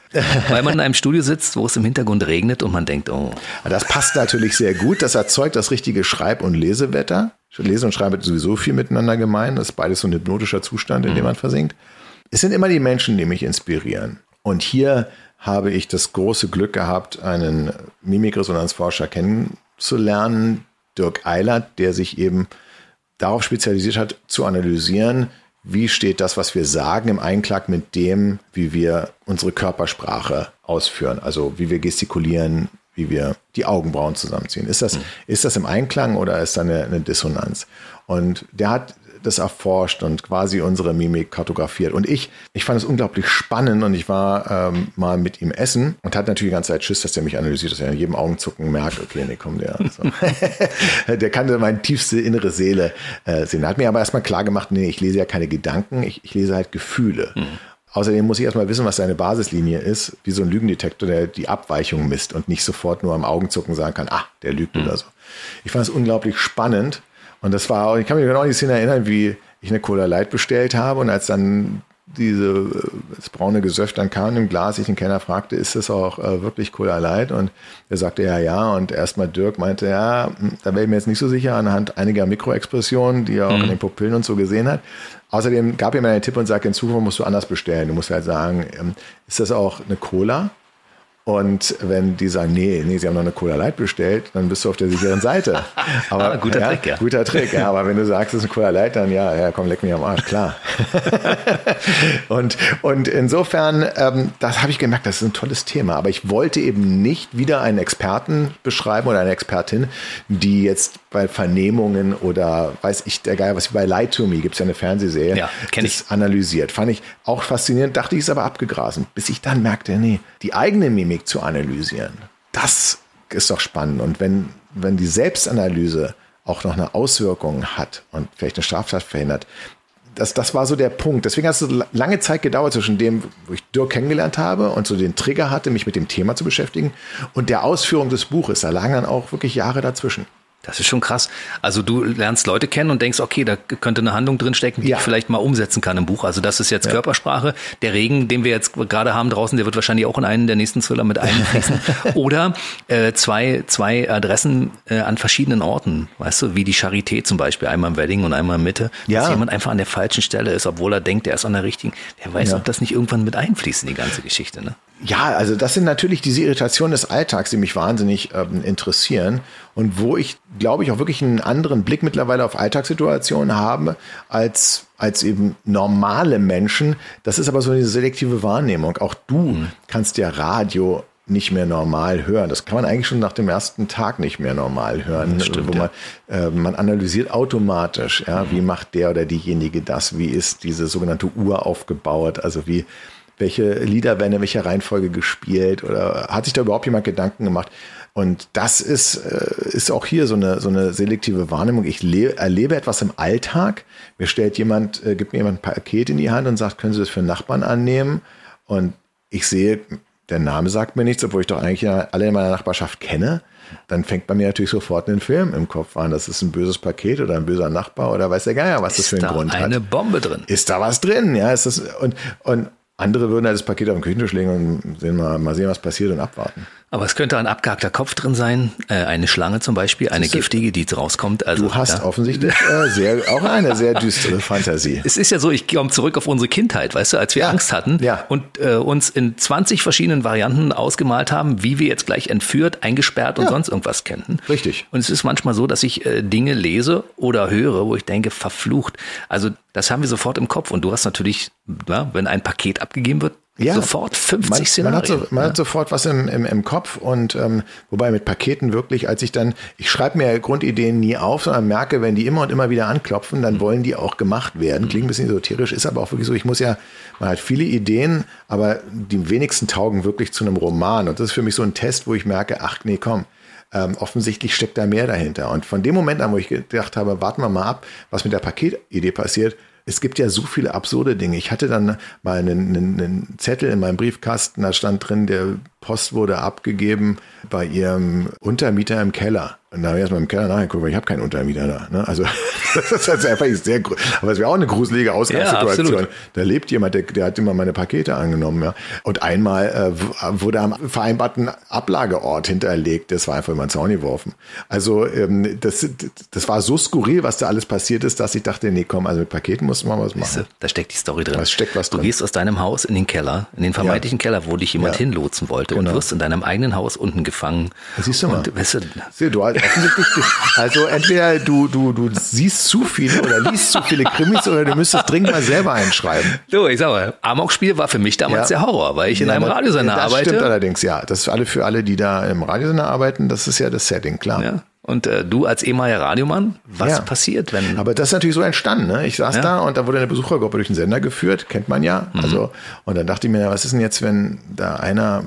Weil man in einem Studio sitzt, wo es im Hintergrund regnet und man denkt, oh. Das passt natürlich sehr gut. Das erzeugt das richtige Schreib- und Lesewetter. Lesen und Schreiben sowieso viel miteinander gemein. Das ist beides so ein hypnotischer Zustand, in dem mhm. man versinkt. Es sind immer die Menschen, die mich inspirieren. Und hier habe ich das große Glück gehabt, einen Mimikresonanzforscher kennenzulernen, Dirk Eilert, der sich eben darauf spezialisiert hat, zu analysieren, wie steht das, was wir sagen, im Einklang mit dem, wie wir unsere Körpersprache ausführen, also wie wir gestikulieren, wie wir die Augenbrauen zusammenziehen. Ist das, mhm. ist das im Einklang oder ist da eine, eine Dissonanz? Und der hat das erforscht und quasi unsere Mimik kartografiert. Und ich, ich fand es unglaublich spannend und ich war ähm, mal mit ihm essen und hatte natürlich die ganze Zeit Schiss, dass er mich analysiert, dass er in jedem Augenzucken merkt, okay, nee, komm, der, so. der kannte meine tiefste innere Seele äh, sehen. Er hat mir aber erstmal klar gemacht, nee, ich lese ja keine Gedanken, ich, ich lese halt Gefühle. Mhm. Außerdem muss ich erstmal wissen, was seine Basislinie ist, wie so ein Lügendetektor, der die Abweichung misst und nicht sofort nur am Augenzucken sagen kann, ah, der lügt mhm. oder so. Ich fand es unglaublich spannend und das war, auch, ich kann mich genau an die Szene erinnern, wie ich eine Cola Light bestellt habe und als dann diese, das braune Gesöff dann kam im Glas, ich den Kenner fragte, ist das auch äh, wirklich Cola Light? Und er sagte ja, ja. Und erstmal Dirk meinte, ja, hm, da wäre ich mir jetzt nicht so sicher anhand einiger Mikroexpressionen, die er auch mhm. in den Pupillen und so gesehen hat. Außerdem gab er mir einen Tipp und sagte, in Zukunft musst du anders bestellen. Du musst halt sagen, ähm, ist das auch eine Cola? Und wenn die sagen, nee, nee, sie haben noch eine Cola Light bestellt, dann bist du auf der sicheren Seite. Aber ah, guter ja, Trick, ja. Guter Trick, ja. Aber wenn du sagst, es ist eine Cola Light, dann ja, ja, komm, leck mich am Arsch, klar. und, und insofern, ähm, das habe ich gemerkt, das ist ein tolles Thema. Aber ich wollte eben nicht wieder einen Experten beschreiben oder eine Expertin, die jetzt bei Vernehmungen oder weiß ich der Geil, was bei Lie to Me gibt es ja eine Fernsehserie, ja, kenn ich. analysiert. Fand ich auch faszinierend, dachte ich, ist aber abgegrasen, bis ich dann merkte, nee, die eigene Mimik zu analysieren, das ist doch spannend. Und wenn, wenn die Selbstanalyse auch noch eine Auswirkung hat und vielleicht eine Straftat verhindert, das, das war so der Punkt. Deswegen hat es so lange Zeit gedauert zwischen dem, wo ich Dirk kennengelernt habe und so den Trigger hatte, mich mit dem Thema zu beschäftigen und der Ausführung des Buches. Da lagen dann auch wirklich Jahre dazwischen. Das ist schon krass. Also du lernst Leute kennen und denkst, okay, da könnte eine Handlung drinstecken, die ja. ich vielleicht mal umsetzen kann im Buch. Also das ist jetzt ja. Körpersprache. Der Regen, den wir jetzt gerade haben draußen, der wird wahrscheinlich auch in einen der nächsten Thriller mit einfließen. Oder äh, zwei, zwei Adressen äh, an verschiedenen Orten, weißt du, wie die Charité zum Beispiel, einmal im Wedding und einmal in Mitte, ja. dass jemand einfach an der falschen Stelle ist, obwohl er denkt, er ist an der richtigen. Wer weiß, ob das nicht irgendwann mit einfließt in die ganze Geschichte. Ne? Ja, also das sind natürlich diese Irritationen des Alltags, die mich wahnsinnig ähm, interessieren und wo ich, glaube ich, auch wirklich einen anderen Blick mittlerweile auf Alltagssituationen habe als, als eben normale Menschen. Das ist aber so eine selektive Wahrnehmung. Auch du mhm. kannst ja Radio nicht mehr normal hören. Das kann man eigentlich schon nach dem ersten Tag nicht mehr normal hören. Stimmt, wo man, ja. äh, man analysiert automatisch, ja, mhm. wie macht der oder diejenige das, wie ist diese sogenannte Uhr aufgebaut, also wie welche Lieder werden in welcher Reihenfolge gespielt oder hat sich da überhaupt jemand Gedanken gemacht? Und das ist, äh, ist auch hier so eine, so eine selektive Wahrnehmung. Ich erlebe etwas im Alltag. Mir stellt jemand, äh, gibt mir jemand ein Paket in die Hand und sagt, können Sie das für einen Nachbarn annehmen? Und ich sehe, der Name sagt mir nichts, obwohl ich doch eigentlich alle in meiner Nachbarschaft kenne. Dann fängt bei mir natürlich sofort ein Film im Kopf an. Das ist ein böses Paket oder ein böser Nachbar oder weiß der Geier, was ist das für einen Grund hat. Ist da eine Bombe drin? Ist da was drin? Ja, ist das, und, und andere würden halt das Paket auf den Küchentisch legen und sehen mal, mal sehen, was passiert und abwarten. Aber es könnte ein abgehackter Kopf drin sein, äh, eine Schlange zum Beispiel, eine giftige, die rauskommt. Also, du hast ja. offensichtlich äh, sehr, auch eine sehr düstere Fantasie. Es ist ja so, ich komme zurück auf unsere Kindheit, weißt du, als wir ja. Angst hatten ja. und äh, uns in 20 verschiedenen Varianten ausgemalt haben, wie wir jetzt gleich entführt, eingesperrt und sonst irgendwas kennen. Richtig. Und es ist manchmal so, dass ich äh, Dinge lese oder höre, wo ich denke, verflucht. Also das haben wir sofort im Kopf. Und du hast natürlich, wenn ein Paket abgegeben wird, ja, sofort 50 man, Szenarien. Man, hat, so, man ja. hat sofort was im, im, im Kopf und ähm, wobei mit Paketen wirklich, als ich dann, ich schreibe mir Grundideen nie auf, sondern merke, wenn die immer und immer wieder anklopfen, dann mhm. wollen die auch gemacht werden. Klingt ein bisschen esoterisch, ist aber auch wirklich so. Ich muss ja, man hat viele Ideen, aber die wenigsten taugen wirklich zu einem Roman. Und das ist für mich so ein Test, wo ich merke, ach nee, komm, ähm, offensichtlich steckt da mehr dahinter. Und von dem Moment an, wo ich gedacht habe, warten wir mal ab, was mit der Paketidee passiert, es gibt ja so viele absurde Dinge. Ich hatte dann mal einen, einen, einen Zettel in meinem Briefkasten, da stand drin, der Post wurde abgegeben bei ihrem Untermieter im Keller. Und da habe ich erstmal im Keller nachgeguckt, weil ich habe keinen Untermieter da. Ne? Also das ist halt einfach sehr, aber es wäre auch eine gruselige Ausgangssituation. Ja, da lebt jemand, der, der hat immer meine Pakete angenommen. Ja. Und einmal äh, wurde am vereinbarten Ablageort hinterlegt. Das war einfach über den Zaun geworfen. Also ähm, das, das war so skurril, was da alles passiert ist, dass ich dachte, nee, komm, also mit Paketen muss man was machen. Da steckt die Story drin. Da steckt was drin. Du gehst aus deinem Haus in den Keller, in den vermeintlichen ja. Keller, wo dich jemand hinlotsen wollte genau. und wirst in deinem eigenen Haus unten gefangen. Das siehst du mal. Und, weißt du, Sieh, du halt also entweder du, du, du siehst zu viele oder liest zu viele Krimis oder du müsstest dringend mal selber einschreiben. Du, ich sag mal, Amok-Spiel war für mich damals ja. der Horror, weil ich in einem Radiosender das arbeite. Das stimmt allerdings, ja. Das ist alle für alle, die da im Radiosender arbeiten, das ist ja das Setting, klar. Ja. Und äh, du als ehemaliger Radiomann, was ja. passiert, wenn. Aber das ist natürlich so entstanden. Ne? Ich saß ja. da und da wurde eine Besuchergruppe durch den Sender geführt, kennt man ja. Mhm. Also, und dann dachte ich mir, was ist denn jetzt, wenn da einer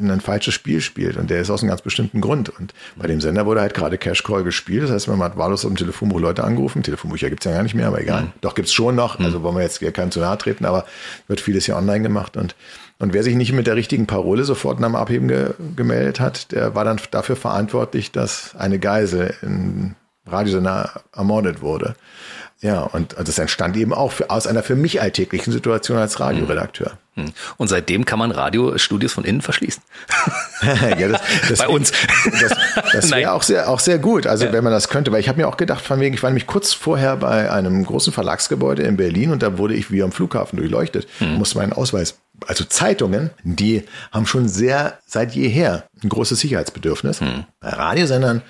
ein falsches Spiel spielt und der ist aus einem ganz bestimmten Grund. Und bei dem Sender wurde halt gerade Cash Call gespielt. Das heißt, man hat wahllos auf dem Telefonbuch Leute angerufen. Telefonbücher gibt's ja gar nicht mehr, aber egal. Mhm. Doch gibt's schon noch. Also wollen wir jetzt keinem zu nahe treten, aber wird vieles ja online gemacht. Und, und wer sich nicht mit der richtigen Parole sofort nach dem Abheben ge gemeldet hat, der war dann dafür verantwortlich, dass eine Geisel in Radiosender ermordet wurde. Ja, und das entstand eben auch für, aus einer für mich alltäglichen Situation als Radioredakteur. Hm. Und seitdem kann man Radiostudios von innen verschließen. ja, das, das, Bei uns. Das, das wäre auch sehr, auch sehr gut, also ja. wenn man das könnte. Weil ich habe mir auch gedacht, von wegen, ich war nämlich kurz vorher bei einem großen Verlagsgebäude in Berlin und da wurde ich wie am Flughafen durchleuchtet. Hm. Musste meinen Ausweis. Also Zeitungen, die haben schon sehr seit jeher ein großes Sicherheitsbedürfnis. Hm. Bei Radiosendern,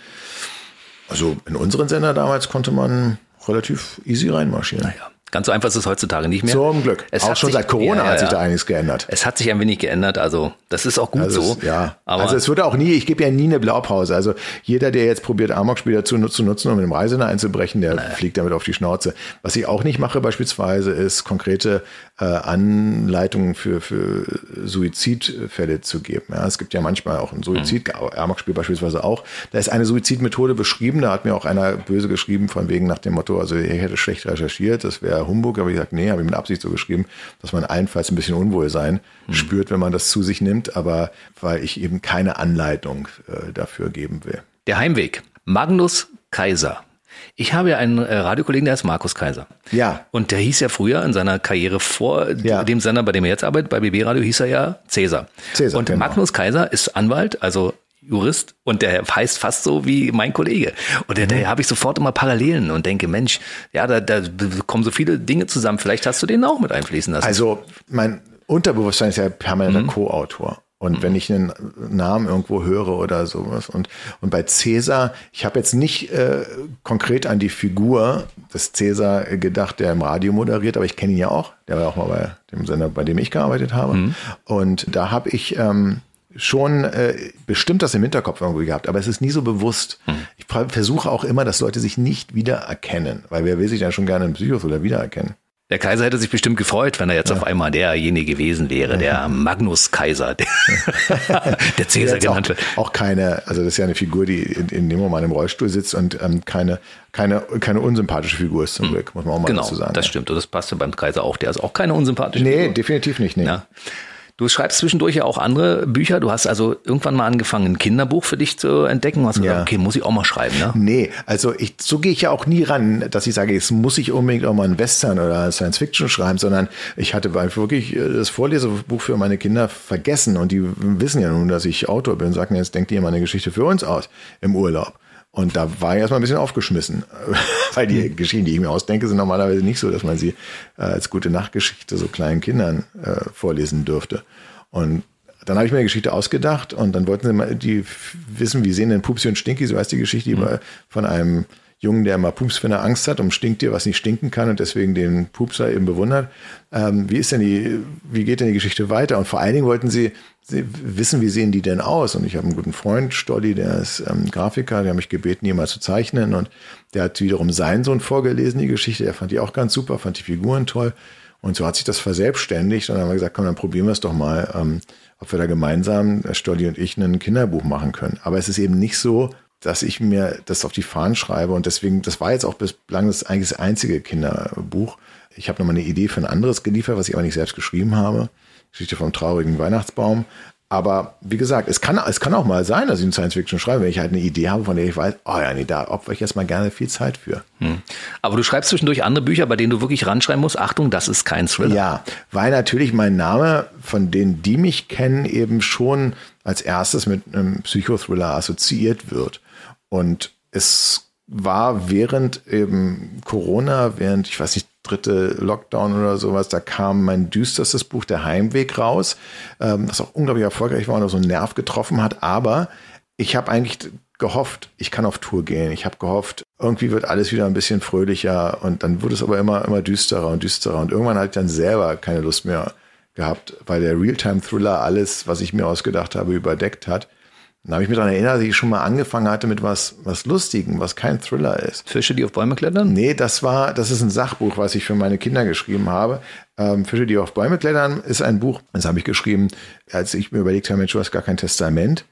also in unseren Sender damals konnte man relativ easy reinmarschieren. Naja. Ganz so einfach ist es heutzutage nicht mehr. Zum Glück. Es auch schon sich, seit Corona ja, ja, hat sich da einiges geändert. Es hat sich ein wenig geändert, also das ist auch gut also so. Es, ja, aber also es würde auch nie, ich gebe ja nie eine Blaupause. Also jeder, der jetzt probiert, Amok-Spieler zu, zu nutzen, um mit dem Reisender einzubrechen, der naja. fliegt damit auf die Schnauze. Was ich auch nicht mache beispielsweise, ist konkrete äh, Anleitungen für, für Suizidfälle zu geben. Ja, es gibt ja manchmal auch ein Suizid, mhm. Amok-Spiel beispielsweise auch. Da ist eine Suizidmethode beschrieben, da hat mir auch einer böse geschrieben von wegen nach dem Motto, also ich hätte schlecht recherchiert, das wäre kompletter Humbug. Aber ich gesagt, nee, habe ich mit Absicht so geschrieben, dass man allenfalls ein bisschen Unwohlsein mhm. spürt, wenn man das zu sich nimmt, aber weil ich eben keine Anleitung äh, dafür geben will. Der Heimweg. Magnus Kaiser. Ich habe ja einen äh, Radiokollegen, der heißt Markus Kaiser. Ja. Und der hieß ja früher in seiner Karriere vor Ja. dem Sender, bei dem er jetzt arbeitet, bei BB Radio, hieß er ja Cäsar. Cäsar, Und genau. Magnus Kaiser ist Anwalt, also Jurist und der heißt fast so wie mein Kollege. Und Mhm. da habe ich sofort immer Parallelen und denke, Mensch, ja, da, da kommen so viele Dinge zusammen. Vielleicht hast du den auch mit einfließen lassen. Also mein Unterbewusstsein ist ja permanenter Mhm. Co-Autor. Und wenn ich einen Namen irgendwo höre oder sowas und, und bei Cäsar, ich habe jetzt nicht äh, konkret an die Figur des Cäsar gedacht, der im Radio moderiert, aber ich kenne ihn ja auch. Der war ja auch mal bei dem Sender, bei dem ich gearbeitet habe. Mhm. Und da habe ich ähm, schon äh, bestimmt das im Hinterkopf irgendwie gehabt, aber es ist nie so bewusst. Mhm. Ich versuche auch immer, dass Leute sich nicht wiedererkennen, weil wer will sich ja schon gerne in Psychothriller wiedererkennen? Der Kaiser hätte sich bestimmt gefreut, wenn er jetzt auf einmal derjenige gewesen wäre, der Magnus Kaiser, der, der Cäsar auch, genannt wird. auch keine, also das ist ja eine Figur, die in, in dem Moment im Rollstuhl sitzt und ähm, keine, keine, keine unsympathische Figur ist zum Glück, muss man auch mal Genau, dazu sagen. das stimmt. Und das passte beim Kaiser auch. Der ist auch keine unsympathische Nee, Figur. definitiv nicht. Nee. Ja. Du schreibst zwischendurch ja auch andere Bücher. Du hast also irgendwann mal angefangen, ein Kinderbuch für dich zu entdecken. Du hast gesagt, Ja. okay, muss ich auch mal schreiben, ne? Nee, also ich, so gehe ich ja auch nie ran, dass ich sage, jetzt muss ich unbedingt auch mal einen Western oder Science Fiction schreiben, sondern ich hatte wirklich äh, das Vorlesebuch für meine Kinder vergessen und die wissen ja nun, dass ich Autor bin, sagen jetzt denkt ihr mal eine Geschichte für uns aus im Urlaub. Und da war ich erstmal ein bisschen aufgeschmissen, weil die Geschichten, die ich mir ausdenke, sind normalerweise nicht so, dass man sie äh, als gute Nachtgeschichte so kleinen Kindern äh, vorlesen dürfte. Und dann habe ich mir eine Geschichte ausgedacht und dann wollten sie mal die wissen, wie sehen denn Pupsi und Stinky, so heißt die Geschichte, die mal von einem Jungen, der immer Pups, wenn er Angst hat, um Stinktier, was nicht stinken kann und deswegen den Pupser eben bewundert. Ähm, wie ist denn die, wie geht denn die Geschichte weiter? Und vor allen Dingen wollten sie, sie wissen, wie sehen die denn aus? Und ich habe einen guten Freund, Stolli, der ist ähm, Grafiker, der hat mich gebeten, die mal zu zeichnen und der hat wiederum seinen Sohn vorgelesen, die Geschichte. Der fand die auch ganz super, fand die Figuren toll. Und so hat sich das verselbstständigt und dann haben wir gesagt, komm, dann probieren wir es doch mal, ähm, ob wir da gemeinsam, der Stolli und ich, ein Kinderbuch machen können. Aber es ist eben nicht so, dass ich mir das auf die Fahnen schreibe und deswegen, das war jetzt auch bislang das eigentlich das einzige Kinderbuch. Ich habe nochmal eine Idee für ein anderes geliefert, was ich aber nicht selbst geschrieben habe. Geschichte vom traurigen Weihnachtsbaum. Aber wie gesagt, es kann, es kann auch mal sein, dass ich eine Science Fiction schreibe, wenn ich halt eine Idee habe, von der ich weiß, oh ja, nee, da opfer ich jetzt mal gerne viel Zeit für. Aber du schreibst zwischendurch andere Bücher, bei denen du wirklich ranschreiben musst. Achtung, das ist kein Thriller. Ja, weil natürlich mein Name von denen, die mich kennen, eben schon als erstes mit einem Psychothriller assoziiert wird. Und es war während eben Corona, während, ich weiß nicht, dritte Lockdown oder sowas, da kam mein düsterstes Buch, Der Heimweg, raus, ähm, das auch unglaublich erfolgreich war und auch so einen Nerv getroffen hat. Aber ich habe eigentlich gehofft, ich kann auf Tour gehen. Ich habe gehofft, irgendwie wird alles wieder ein bisschen fröhlicher und dann wurde es aber immer, immer düsterer und düsterer. Und irgendwann hatte ich dann selber keine Lust mehr gehabt, weil der Realtime-Thriller alles, was ich mir ausgedacht habe, überdeckt hat. Dann habe ich mich daran erinnert, dass ich schon mal angefangen hatte mit was, was Lustigem, was kein Thriller ist. Fische, die auf Bäume klettern? Nee, das war, das ist ein Sachbuch, was ich für meine Kinder geschrieben habe. Ähm, Fische, die auf Bäume klettern, ist ein Buch. Das habe ich geschrieben, als ich mir überlegt habe, Mensch, du hast gar kein Testament.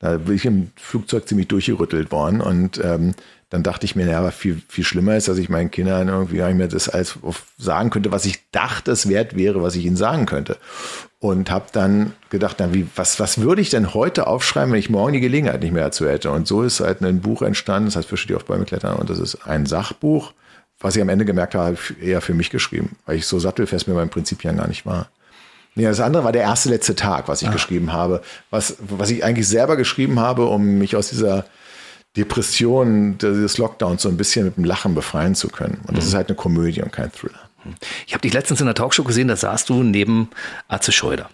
Da bin ich im Flugzeug ziemlich durchgerüttelt worden und ähm, dann dachte ich mir, naja, aber viel, viel schlimmer ist, dass ich meinen Kindern irgendwie gar nicht mehr das alles sagen könnte, was ich dachte, es wert wäre, was ich ihnen sagen könnte. Und habe dann gedacht, na, wie, was, was würde ich denn heute aufschreiben, wenn ich morgen die Gelegenheit nicht mehr dazu hätte? Und so ist halt ein Buch entstanden, das heißt Fische, die auf Bäume klettern. Und das ist ein Sachbuch, was ich am Ende gemerkt habe, eher für mich geschrieben, weil ich so sattelfest mit meinem Prinzip ja gar nicht war. Nee, das andere war der erste letzte Tag, was ich geschrieben habe, was, was ich eigentlich selber geschrieben habe, um mich aus dieser Depression des Lockdowns so ein bisschen mit dem Lachen befreien zu können. Und das ist halt eine Komödie und kein Thriller. Ich habe dich letztens in der Talkshow gesehen, da saßt du neben Atze Schröder.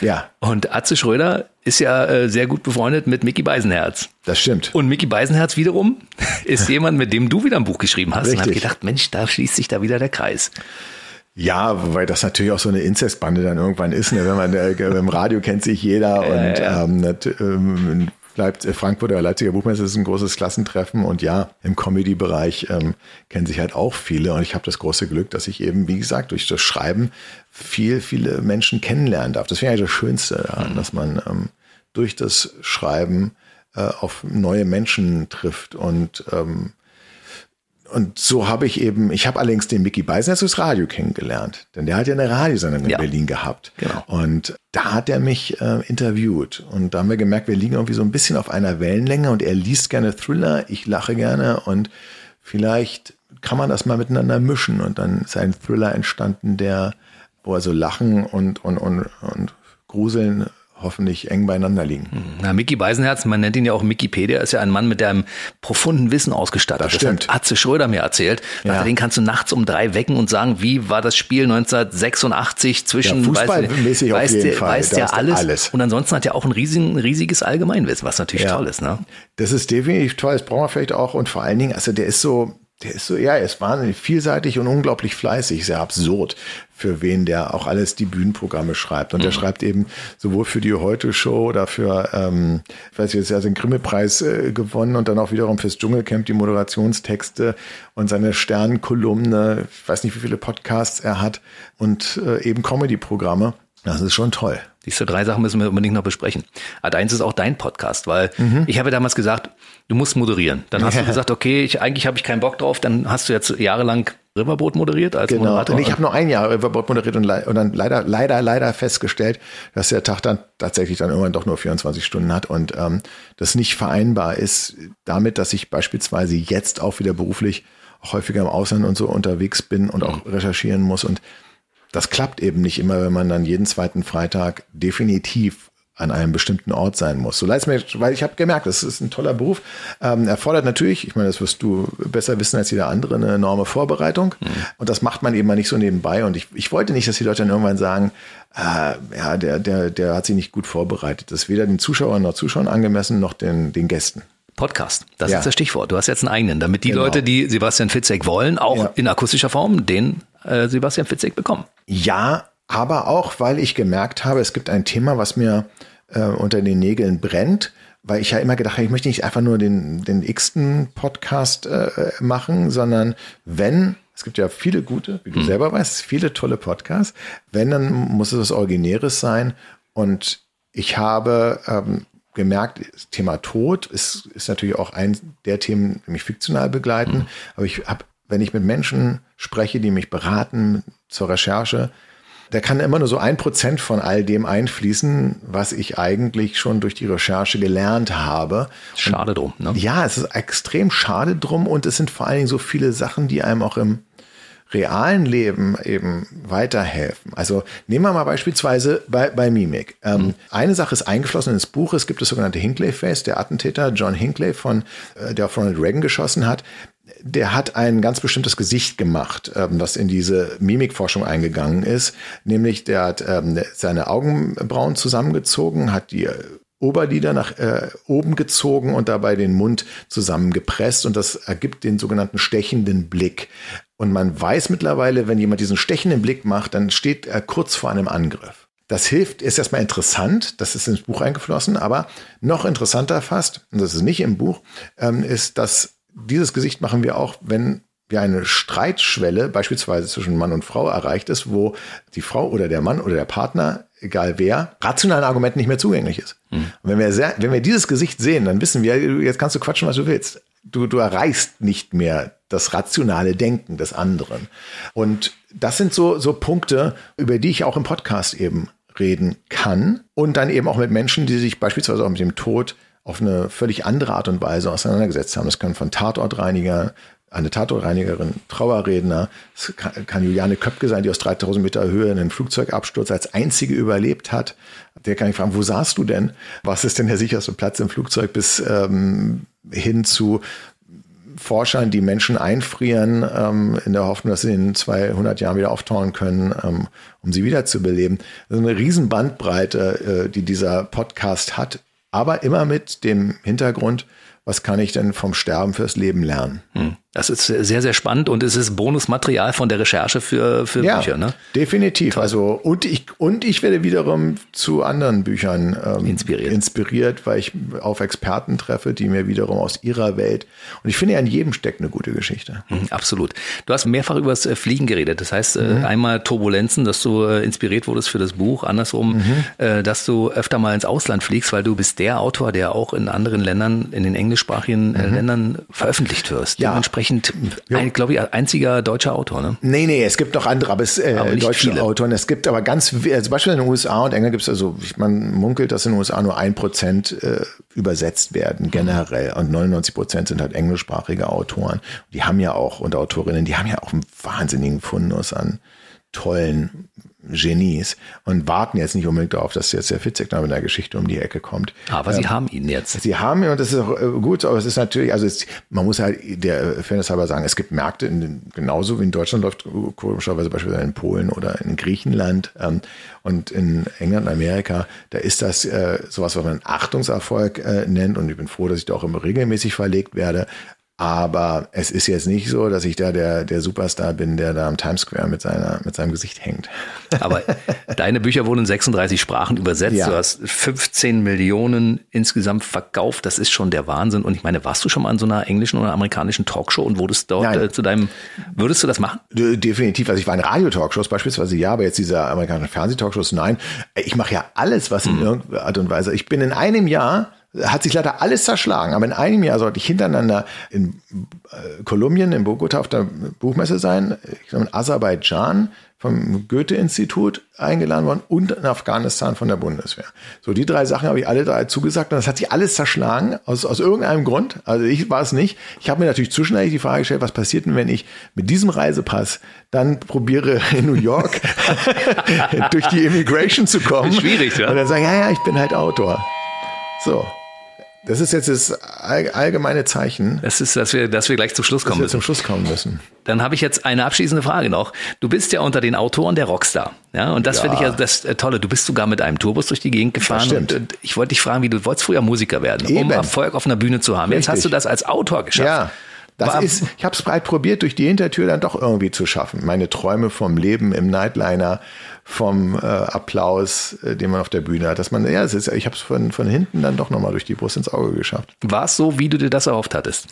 Ja, Und Atze Schröder ist ja äh, sehr gut befreundet mit Mickey Beisenherz. das stimmt. Und Mickey Beisenherz wiederum ist jemand, mit dem du wieder ein Buch geschrieben hast. Und habe Richtig. gedacht, Mensch, da schließt sich da wieder der Kreis. Ja, weil das natürlich auch so eine Inzestbande dann irgendwann ist. Ne? Wenn man äh, im Radio kennt sich jeder und ja. Ähm, nat- ähm, Leipt Frankfurt oder Leipziger Buchmesse ist ein großes Klassentreffen und ja, im Comedy-Bereich ähm, kennen sich halt auch viele und ich habe das große Glück, dass ich eben, wie gesagt, durch das Schreiben viel, viele Menschen kennenlernen darf. Das wäre eigentlich das Schönste daran, dass man ähm, durch das Schreiben äh, auf neue Menschen trifft und ähm, und so habe ich eben, ich habe allerdings den Mickey Beisenherz durchs Radio kennengelernt, denn der hat ja eine Radiosendung in Ja. Berlin gehabt. Genau. Und da hat er mich äh, interviewt und da haben wir gemerkt, wir liegen irgendwie so ein bisschen auf einer Wellenlänge und er liest gerne Thriller, ich lache gerne und vielleicht kann man das mal miteinander mischen und dann ist ein Thriller entstanden, der, wo also Lachen und, und, und, und Gruseln hoffentlich eng beieinander liegen. Na, Mickey Beisenherz, man nennt ihn ja auch Wikipedia, ist ja ein Mann mit einem profunden Wissen ausgestattet. Das stimmt. hat Atze Schröder mir erzählt. Ja. Sagte, Den kannst du nachts um drei wecken und sagen, wie war das Spiel 1986 zwischen Ja, fußballmäßig auf weiß, jeden der, Fall. weiß Da der ist der alles. alles. Und ansonsten hat er auch ein riesen, riesiges Allgemeinwissen, was natürlich Ja. toll ist. Ne? Das ist definitiv toll, das brauchen wir vielleicht auch. Und vor allen Dingen, also der ist so, der ist so, ja, er ist wahnsinnig vielseitig und unglaublich fleißig, sehr absurd, für wen der auch alles die Bühnenprogramme schreibt. Und der schreibt eben sowohl für die Heute-Show oder für, ähm, ich weiß nicht, er hat den Grimme-Preis äh, gewonnen und dann auch wiederum fürs Dschungelcamp die Moderationstexte und seine Sternkolumne, ich weiß nicht, wie viele Podcasts er hat und äh, eben Comedy-Programme. Das ist schon toll. Diese drei Sachen müssen wir unbedingt noch besprechen. Ad eins ist auch dein Podcast, weil ich habe damals gesagt, du musst moderieren. Dann hast du gesagt, okay, ich, eigentlich habe ich keinen Bock drauf. Dann hast du jetzt jahrelang Riverboat moderiert als Genau. Moderator. Ich habe nur ein Jahr Riverboat moderiert und, und dann leider, leider, leider festgestellt, dass der Tag dann tatsächlich dann irgendwann doch nur 24 Stunden hat und ähm, das nicht vereinbar ist damit, dass ich beispielsweise jetzt auch wieder beruflich häufiger im Ausland und so unterwegs bin und auch recherchieren muss und das klappt eben nicht immer, wenn man dann jeden zweiten Freitag definitiv an einem bestimmten Ort sein muss. So leid es mir, weil ich habe gemerkt, das ist ein toller Beruf. Ähm, erfordert natürlich, ich meine, das wirst du besser wissen als jeder andere, eine enorme Vorbereitung. Und das macht man eben mal nicht so nebenbei. Und ich, ich wollte nicht, dass die Leute dann irgendwann sagen, äh, ja, der, der, der hat sich nicht gut vorbereitet. Das ist weder den Zuschauern noch Zuschauern angemessen, noch den, den Gästen. Podcast. Das Ja. ist das Stichwort. Du hast jetzt einen eigenen, damit die Genau. Leute, die Sebastian Fitzek wollen, auch Ja. in akustischer Form den äh, Sebastian Fitzek bekommen. Ja, aber auch, weil ich gemerkt habe, es gibt ein Thema, was mir äh, unter den Nägeln brennt, weil ich ja immer gedacht habe, ich möchte nicht einfach nur den, den x-ten Podcast äh, machen, sondern wenn, es gibt ja viele gute, wie du selber weißt, viele tolle Podcasts, wenn, dann muss es was Originäres sein und ich habe ähm, gemerkt, das Thema Tod ist, ist natürlich auch ein der Themen, die mich fiktional begleiten. Aber ich habe, wenn ich mit Menschen spreche, die mich beraten zur Recherche, da kann immer nur so ein Prozent von all dem einfließen, was ich eigentlich schon durch die Recherche gelernt habe. Schade drum. Ne? Ja, es ist extrem schade drum und es sind vor allen Dingen so viele Sachen, die einem auch im realen Leben eben weiterhelfen. Also nehmen wir mal beispielsweise bei, bei Mimik. Ähm, Eine Sache ist eingeflossen ins Buch. Es gibt das sogenannte Hinckley-Face, der Attentäter John Hinckley, von, äh, der auf Ronald Reagan geschossen hat. Der hat ein ganz bestimmtes Gesicht gemacht, ähm, das in diese Mimikforschung eingegangen ist. Nämlich, der hat ähm, seine Augenbrauen zusammengezogen, hat die äh, Oberlider nach äh, oben gezogen und dabei den Mund zusammengepresst und das ergibt den sogenannten stechenden Blick. Und man weiß mittlerweile, wenn jemand diesen stechenden Blick macht, dann steht er kurz vor einem Angriff. Das hilft, ist erstmal interessant, das ist ins Buch eingeflossen, aber noch interessanter fast, und das ist nicht im Buch, ähm, ist, dass dieses Gesicht machen wir auch, wenn wir eine Streitschwelle beispielsweise zwischen Mann und Frau erreicht ist, wo die Frau oder der Mann oder der Partner, egal wer, rationalen Argumenten nicht mehr zugänglich ist. Und wenn wir, sehr, wenn wir dieses Gesicht sehen, dann wissen wir, jetzt kannst du quatschen, was du willst. Du, du erreichst nicht mehr das rationale Denken des anderen. Und das sind so, so Punkte, über die ich auch im Podcast eben reden kann und dann eben auch mit Menschen, die sich beispielsweise auch mit dem Tod auf eine völlig andere Art und Weise auseinandergesetzt haben. Das können von Tatortreiniger, eine Tatortreinigerin, Trauerredner, es kann, Juliane Köpke sein, die aus 3000 Meter Höhe einen Flugzeugabsturz als einzige überlebt hat. Der kann ich fragen, wo saßt du denn? Was ist denn der sicherste Platz im Flugzeug bis ähm, hin zu Forschern, die Menschen einfrieren, ähm, in der Hoffnung, dass sie in 200 Jahren wieder auftauen können, ähm, um sie wiederzubeleben. Das ist eine riesen Bandbreite, äh, die dieser Podcast hat, aber immer mit dem Hintergrund, was kann ich denn vom Sterben fürs Leben lernen? Das ist sehr, sehr spannend und es ist Bonusmaterial von der Recherche für, für Ja, Bücher. Ne? definitiv. Also und ich und ich werde wiederum zu anderen Büchern ähm, Inspiriert. inspiriert, weil ich auf Experten treffe, die mir wiederum aus ihrer Welt und ich finde ja in jedem steckt eine gute Geschichte. Mhm, Absolut. Du hast mehrfach über das äh, Fliegen geredet. Das heißt, Mhm. äh, einmal Turbulenzen, dass du äh, inspiriert wurdest für das Buch. Andersrum, Mhm. dass du öfter mal ins Ausland fliegst, weil du bist der Autor, der auch in anderen Ländern, in den englischsprachigen äh, Ländern veröffentlicht wirst. Ja. Dementsprechend, Ein, glaube ich, einziger deutscher Autor. Ne? Nee, nee, es gibt noch andere, aber es, äh, Aber deutsche viele. Autoren. Es gibt aber ganz, also zum Beispiel in den USA und England gibt es also, man munkelt, dass in den USA nur ein Prozent äh, übersetzt werden, generell. Und 99 Prozent sind halt englischsprachige Autoren. Die haben ja auch, und Autorinnen, die haben ja auch einen wahnsinnigen Fundus an tollen Genies und warten jetzt nicht unbedingt darauf, dass jetzt der Fitzek mit einer Geschichte um die Ecke kommt. Aber sie haben ihn jetzt. Sie haben, und das ist auch äh, gut, aber es ist natürlich, also es, man muss halt der Fairness halber sagen, es gibt Märkte, in, genauso wie in Deutschland läuft, komischerweise beispielsweise in Polen oder in Griechenland ähm, und in England und Amerika, da ist das äh, sowas, was man Achtungserfolg äh, nennt und ich bin froh, dass ich da auch immer regelmäßig verlegt werde. Aber es ist jetzt nicht so, dass ich da der, der Superstar bin, der da am Times Square mit, seiner, mit seinem Gesicht hängt. Aber deine Bücher wurden in 36 Sprachen übersetzt. Ja. Du hast 15 Millionen insgesamt verkauft. Das ist schon der Wahnsinn. Und ich meine, warst du schon mal in so einer englischen oder amerikanischen Talkshow und wurdest dort äh, zu deinem, würdest du das machen? De- Definitiv. Also ich war in Radio-Talkshows beispielsweise, ja, aber jetzt diese amerikanischen Fernsehtalkshows, nein. Ich mache ja alles, was in irgendeiner Art und Weise. Ich bin in einem Jahr, hat sich leider alles zerschlagen, aber in einem Jahr sollte ich hintereinander in äh, Kolumbien, in Bogota auf der Buchmesse sein, ich glaube in Aserbaidschan vom Goethe-Institut eingeladen worden und in Afghanistan von der Bundeswehr. So, die drei Sachen habe ich alle drei zugesagt und das hat sich alles zerschlagen, aus, aus irgendeinem Grund. Also ich war es nicht. Ich habe mir natürlich zwischendurch die Frage gestellt, was passiert denn, wenn ich mit diesem Reisepass dann probiere, in New York durch die Immigration zu kommen. Schwierig, ja. Und dann sage ich, ja, ja, ich bin halt Autor. So. Das ist jetzt das all- allgemeine Zeichen, Das ist, dass wir, dass wir gleich zum Schluss kommen wir müssen. zum Schluss kommen müssen. Dann habe ich jetzt eine abschließende Frage noch. Du bist ja unter den Autoren der Rockstar. Ja, und das Ja. finde ich ja das äh, Tolle. Du bist sogar mit einem Tourbus durch die Gegend gefahren. Und, und ich wollte dich fragen, wie du wolltest früher Musiker werden, um Eben. Erfolg auf einer Bühne zu haben. Jetzt Richtig. hast du das als Autor geschafft. Ja. Das War- ist, ich habe es breit probiert, durch die Hintertür dann doch irgendwie zu schaffen. Meine Träume vom Leben im Nightliner, vom äh, Applaus, äh, den man auf der Bühne hat, dass man, ja, ist, ich habe es von, von hinten dann doch nochmal durch die Brust ins Auge geschafft. War es so, wie du dir das erhofft hattest?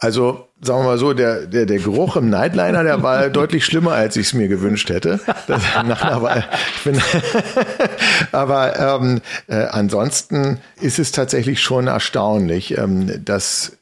Also, sagen wir mal so, der, der, der Geruch im Nightliner, der war deutlich schlimmer, als ich es mir gewünscht hätte. Das, nach einer Weile, aber ähm, äh, ansonsten ist es tatsächlich schon erstaunlich, ähm, dass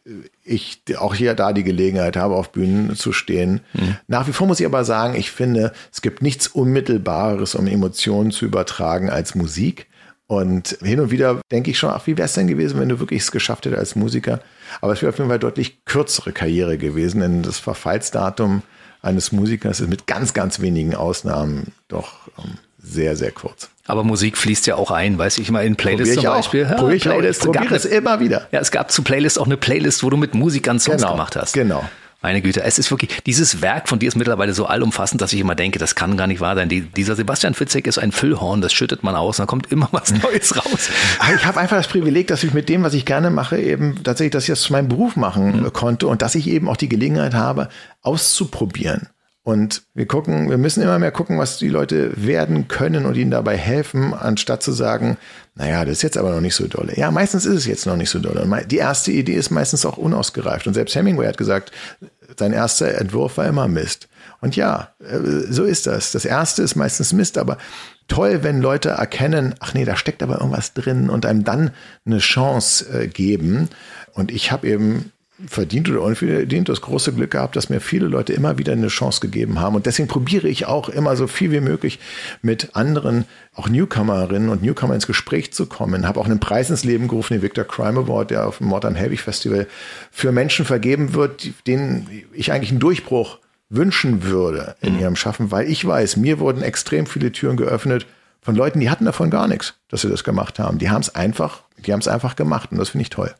ich auch hier da die Gelegenheit habe, auf Bühnen zu stehen. Nach wie vor muss ich aber sagen, ich finde, es gibt nichts Unmittelbares, um Emotionen zu übertragen als Musik. Und hin und wieder denke ich schon, ach, wie wäre es denn gewesen, wenn du wirklich es geschafft hättest als Musiker? Aber es wäre auf jeden Fall deutlich kürzere Karriere gewesen, denn das Verfallsdatum eines Musikers ist mit ganz, ganz wenigen Ausnahmen doch ähm, sehr, sehr kurz. Aber Musik fließt ja auch ein, weiß ich mal, in Playlists Probier ich zum auch. Beispiel. Ja, Probier ich auch. Playlist. Ich probiere Gab es immer wieder. Ja, es gab zu Playlists auch eine Playlist, wo du mit Musikern Songs Genau, gemacht hast. genau. Meine Güte, es ist wirklich, dieses Werk von dir ist mittlerweile so allumfassend, dass ich immer denke, das kann gar nicht wahr sein. Die, dieser Sebastian Fitzek ist ein Füllhorn, das schüttet man aus, und da kommt immer was Neues raus. Aber Ich habe einfach das Privileg, dass ich mit dem, was ich gerne mache, eben tatsächlich, dass ich das zu meinem Beruf machen äh, konnte und dass ich eben auch die Gelegenheit habe, auszuprobieren. Und wir gucken, wir müssen immer mehr gucken, was die Leute werden können und ihnen dabei helfen, anstatt zu sagen, naja, das ist jetzt aber noch nicht so dolle. Ja, meistens ist es jetzt noch nicht so dolle. Die erste Idee ist meistens auch unausgereift. Und selbst Hemingway hat gesagt, sein erster Entwurf war immer Mist. Und ja, äh, so ist das. Das erste ist meistens Mist, aber toll, wenn Leute erkennen, ach nee, da steckt aber irgendwas drin und einem dann eine Chance äh, geben. Und ich habe eben verdient oder unverdient das große Glück gehabt, dass mir viele Leute immer wieder eine Chance gegeben haben. Und deswegen probiere ich auch immer so viel wie möglich mit anderen, auch Newcomerinnen und Newcomer ins Gespräch zu kommen. Habe auch einen Preis ins Leben gerufen, den Victor Crime Award, der auf dem Modern Heavy Festival für Menschen vergeben wird, denen ich eigentlich einen Durchbruch wünschen würde in ihrem Schaffen, weil ich weiß, mir wurden extrem viele Türen geöffnet von Leuten, die hatten davon gar nichts, dass sie das gemacht haben. Die haben es einfach, die haben es einfach gemacht und das finde ich toll.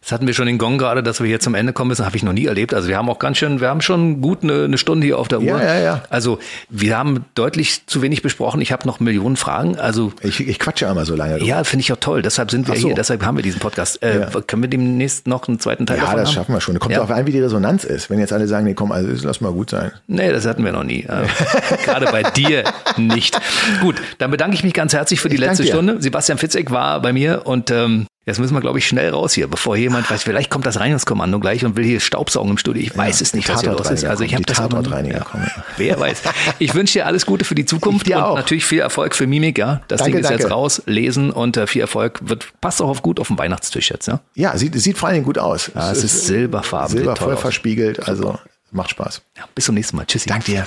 Jetzt hatten wir schon den Gong gerade, dass wir hier zum Ende kommen müssen, habe ich noch nie erlebt. Also wir haben auch ganz schön, wir haben schon gut eine, eine Stunde hier auf der Uhr. Ja, ja, ja. Also wir haben deutlich zu wenig besprochen. Ich habe noch Millionen Fragen. Also Ich, ich quatsche immer so lange. ja, finde ich auch toll. Deshalb sind wir so. hier, deshalb haben wir diesen Podcast. Äh, Ja. Können wir demnächst noch einen zweiten Teil Ja, davon das haben? schaffen wir schon. Kommt Ja. darauf an, wie die Resonanz ist. Wenn jetzt alle sagen, nee, komm, also lass mal gut sein. Nee, das hatten wir noch nie. Äh, Gerade bei dir nicht. Gut, dann bedanke ich mich ganz herzlich für die Ich letzte. Stunde. Sebastian Fitzek war bei mir und ähm, Jetzt müssen wir, glaube ich, schnell raus hier, bevor jemand weiß, vielleicht kommt das Reinigungskommando gleich und will hier Staubsaugen im Studio. Ich weiß es nicht, was hier los ist. Also ich habe das Tatort aber- reiniger ja. Wer weiß. Ich wünsche dir alles Gute für die Zukunft und auch. natürlich viel Erfolg für Mimik, ja. Das Danke, Ding ist jetzt danke. raus, lesen und äh, viel Erfolg. Wird, passt auch auf gut auf den Weihnachtstisch jetzt, ja. Ja, sieht, sieht vor allen Dingen gut aus. Ja, es ist silberfarben, sieht Silber voll aus. verspiegelt, also macht Spaß. ja. Bis zum nächsten Mal. Tschüssi. Dank dir.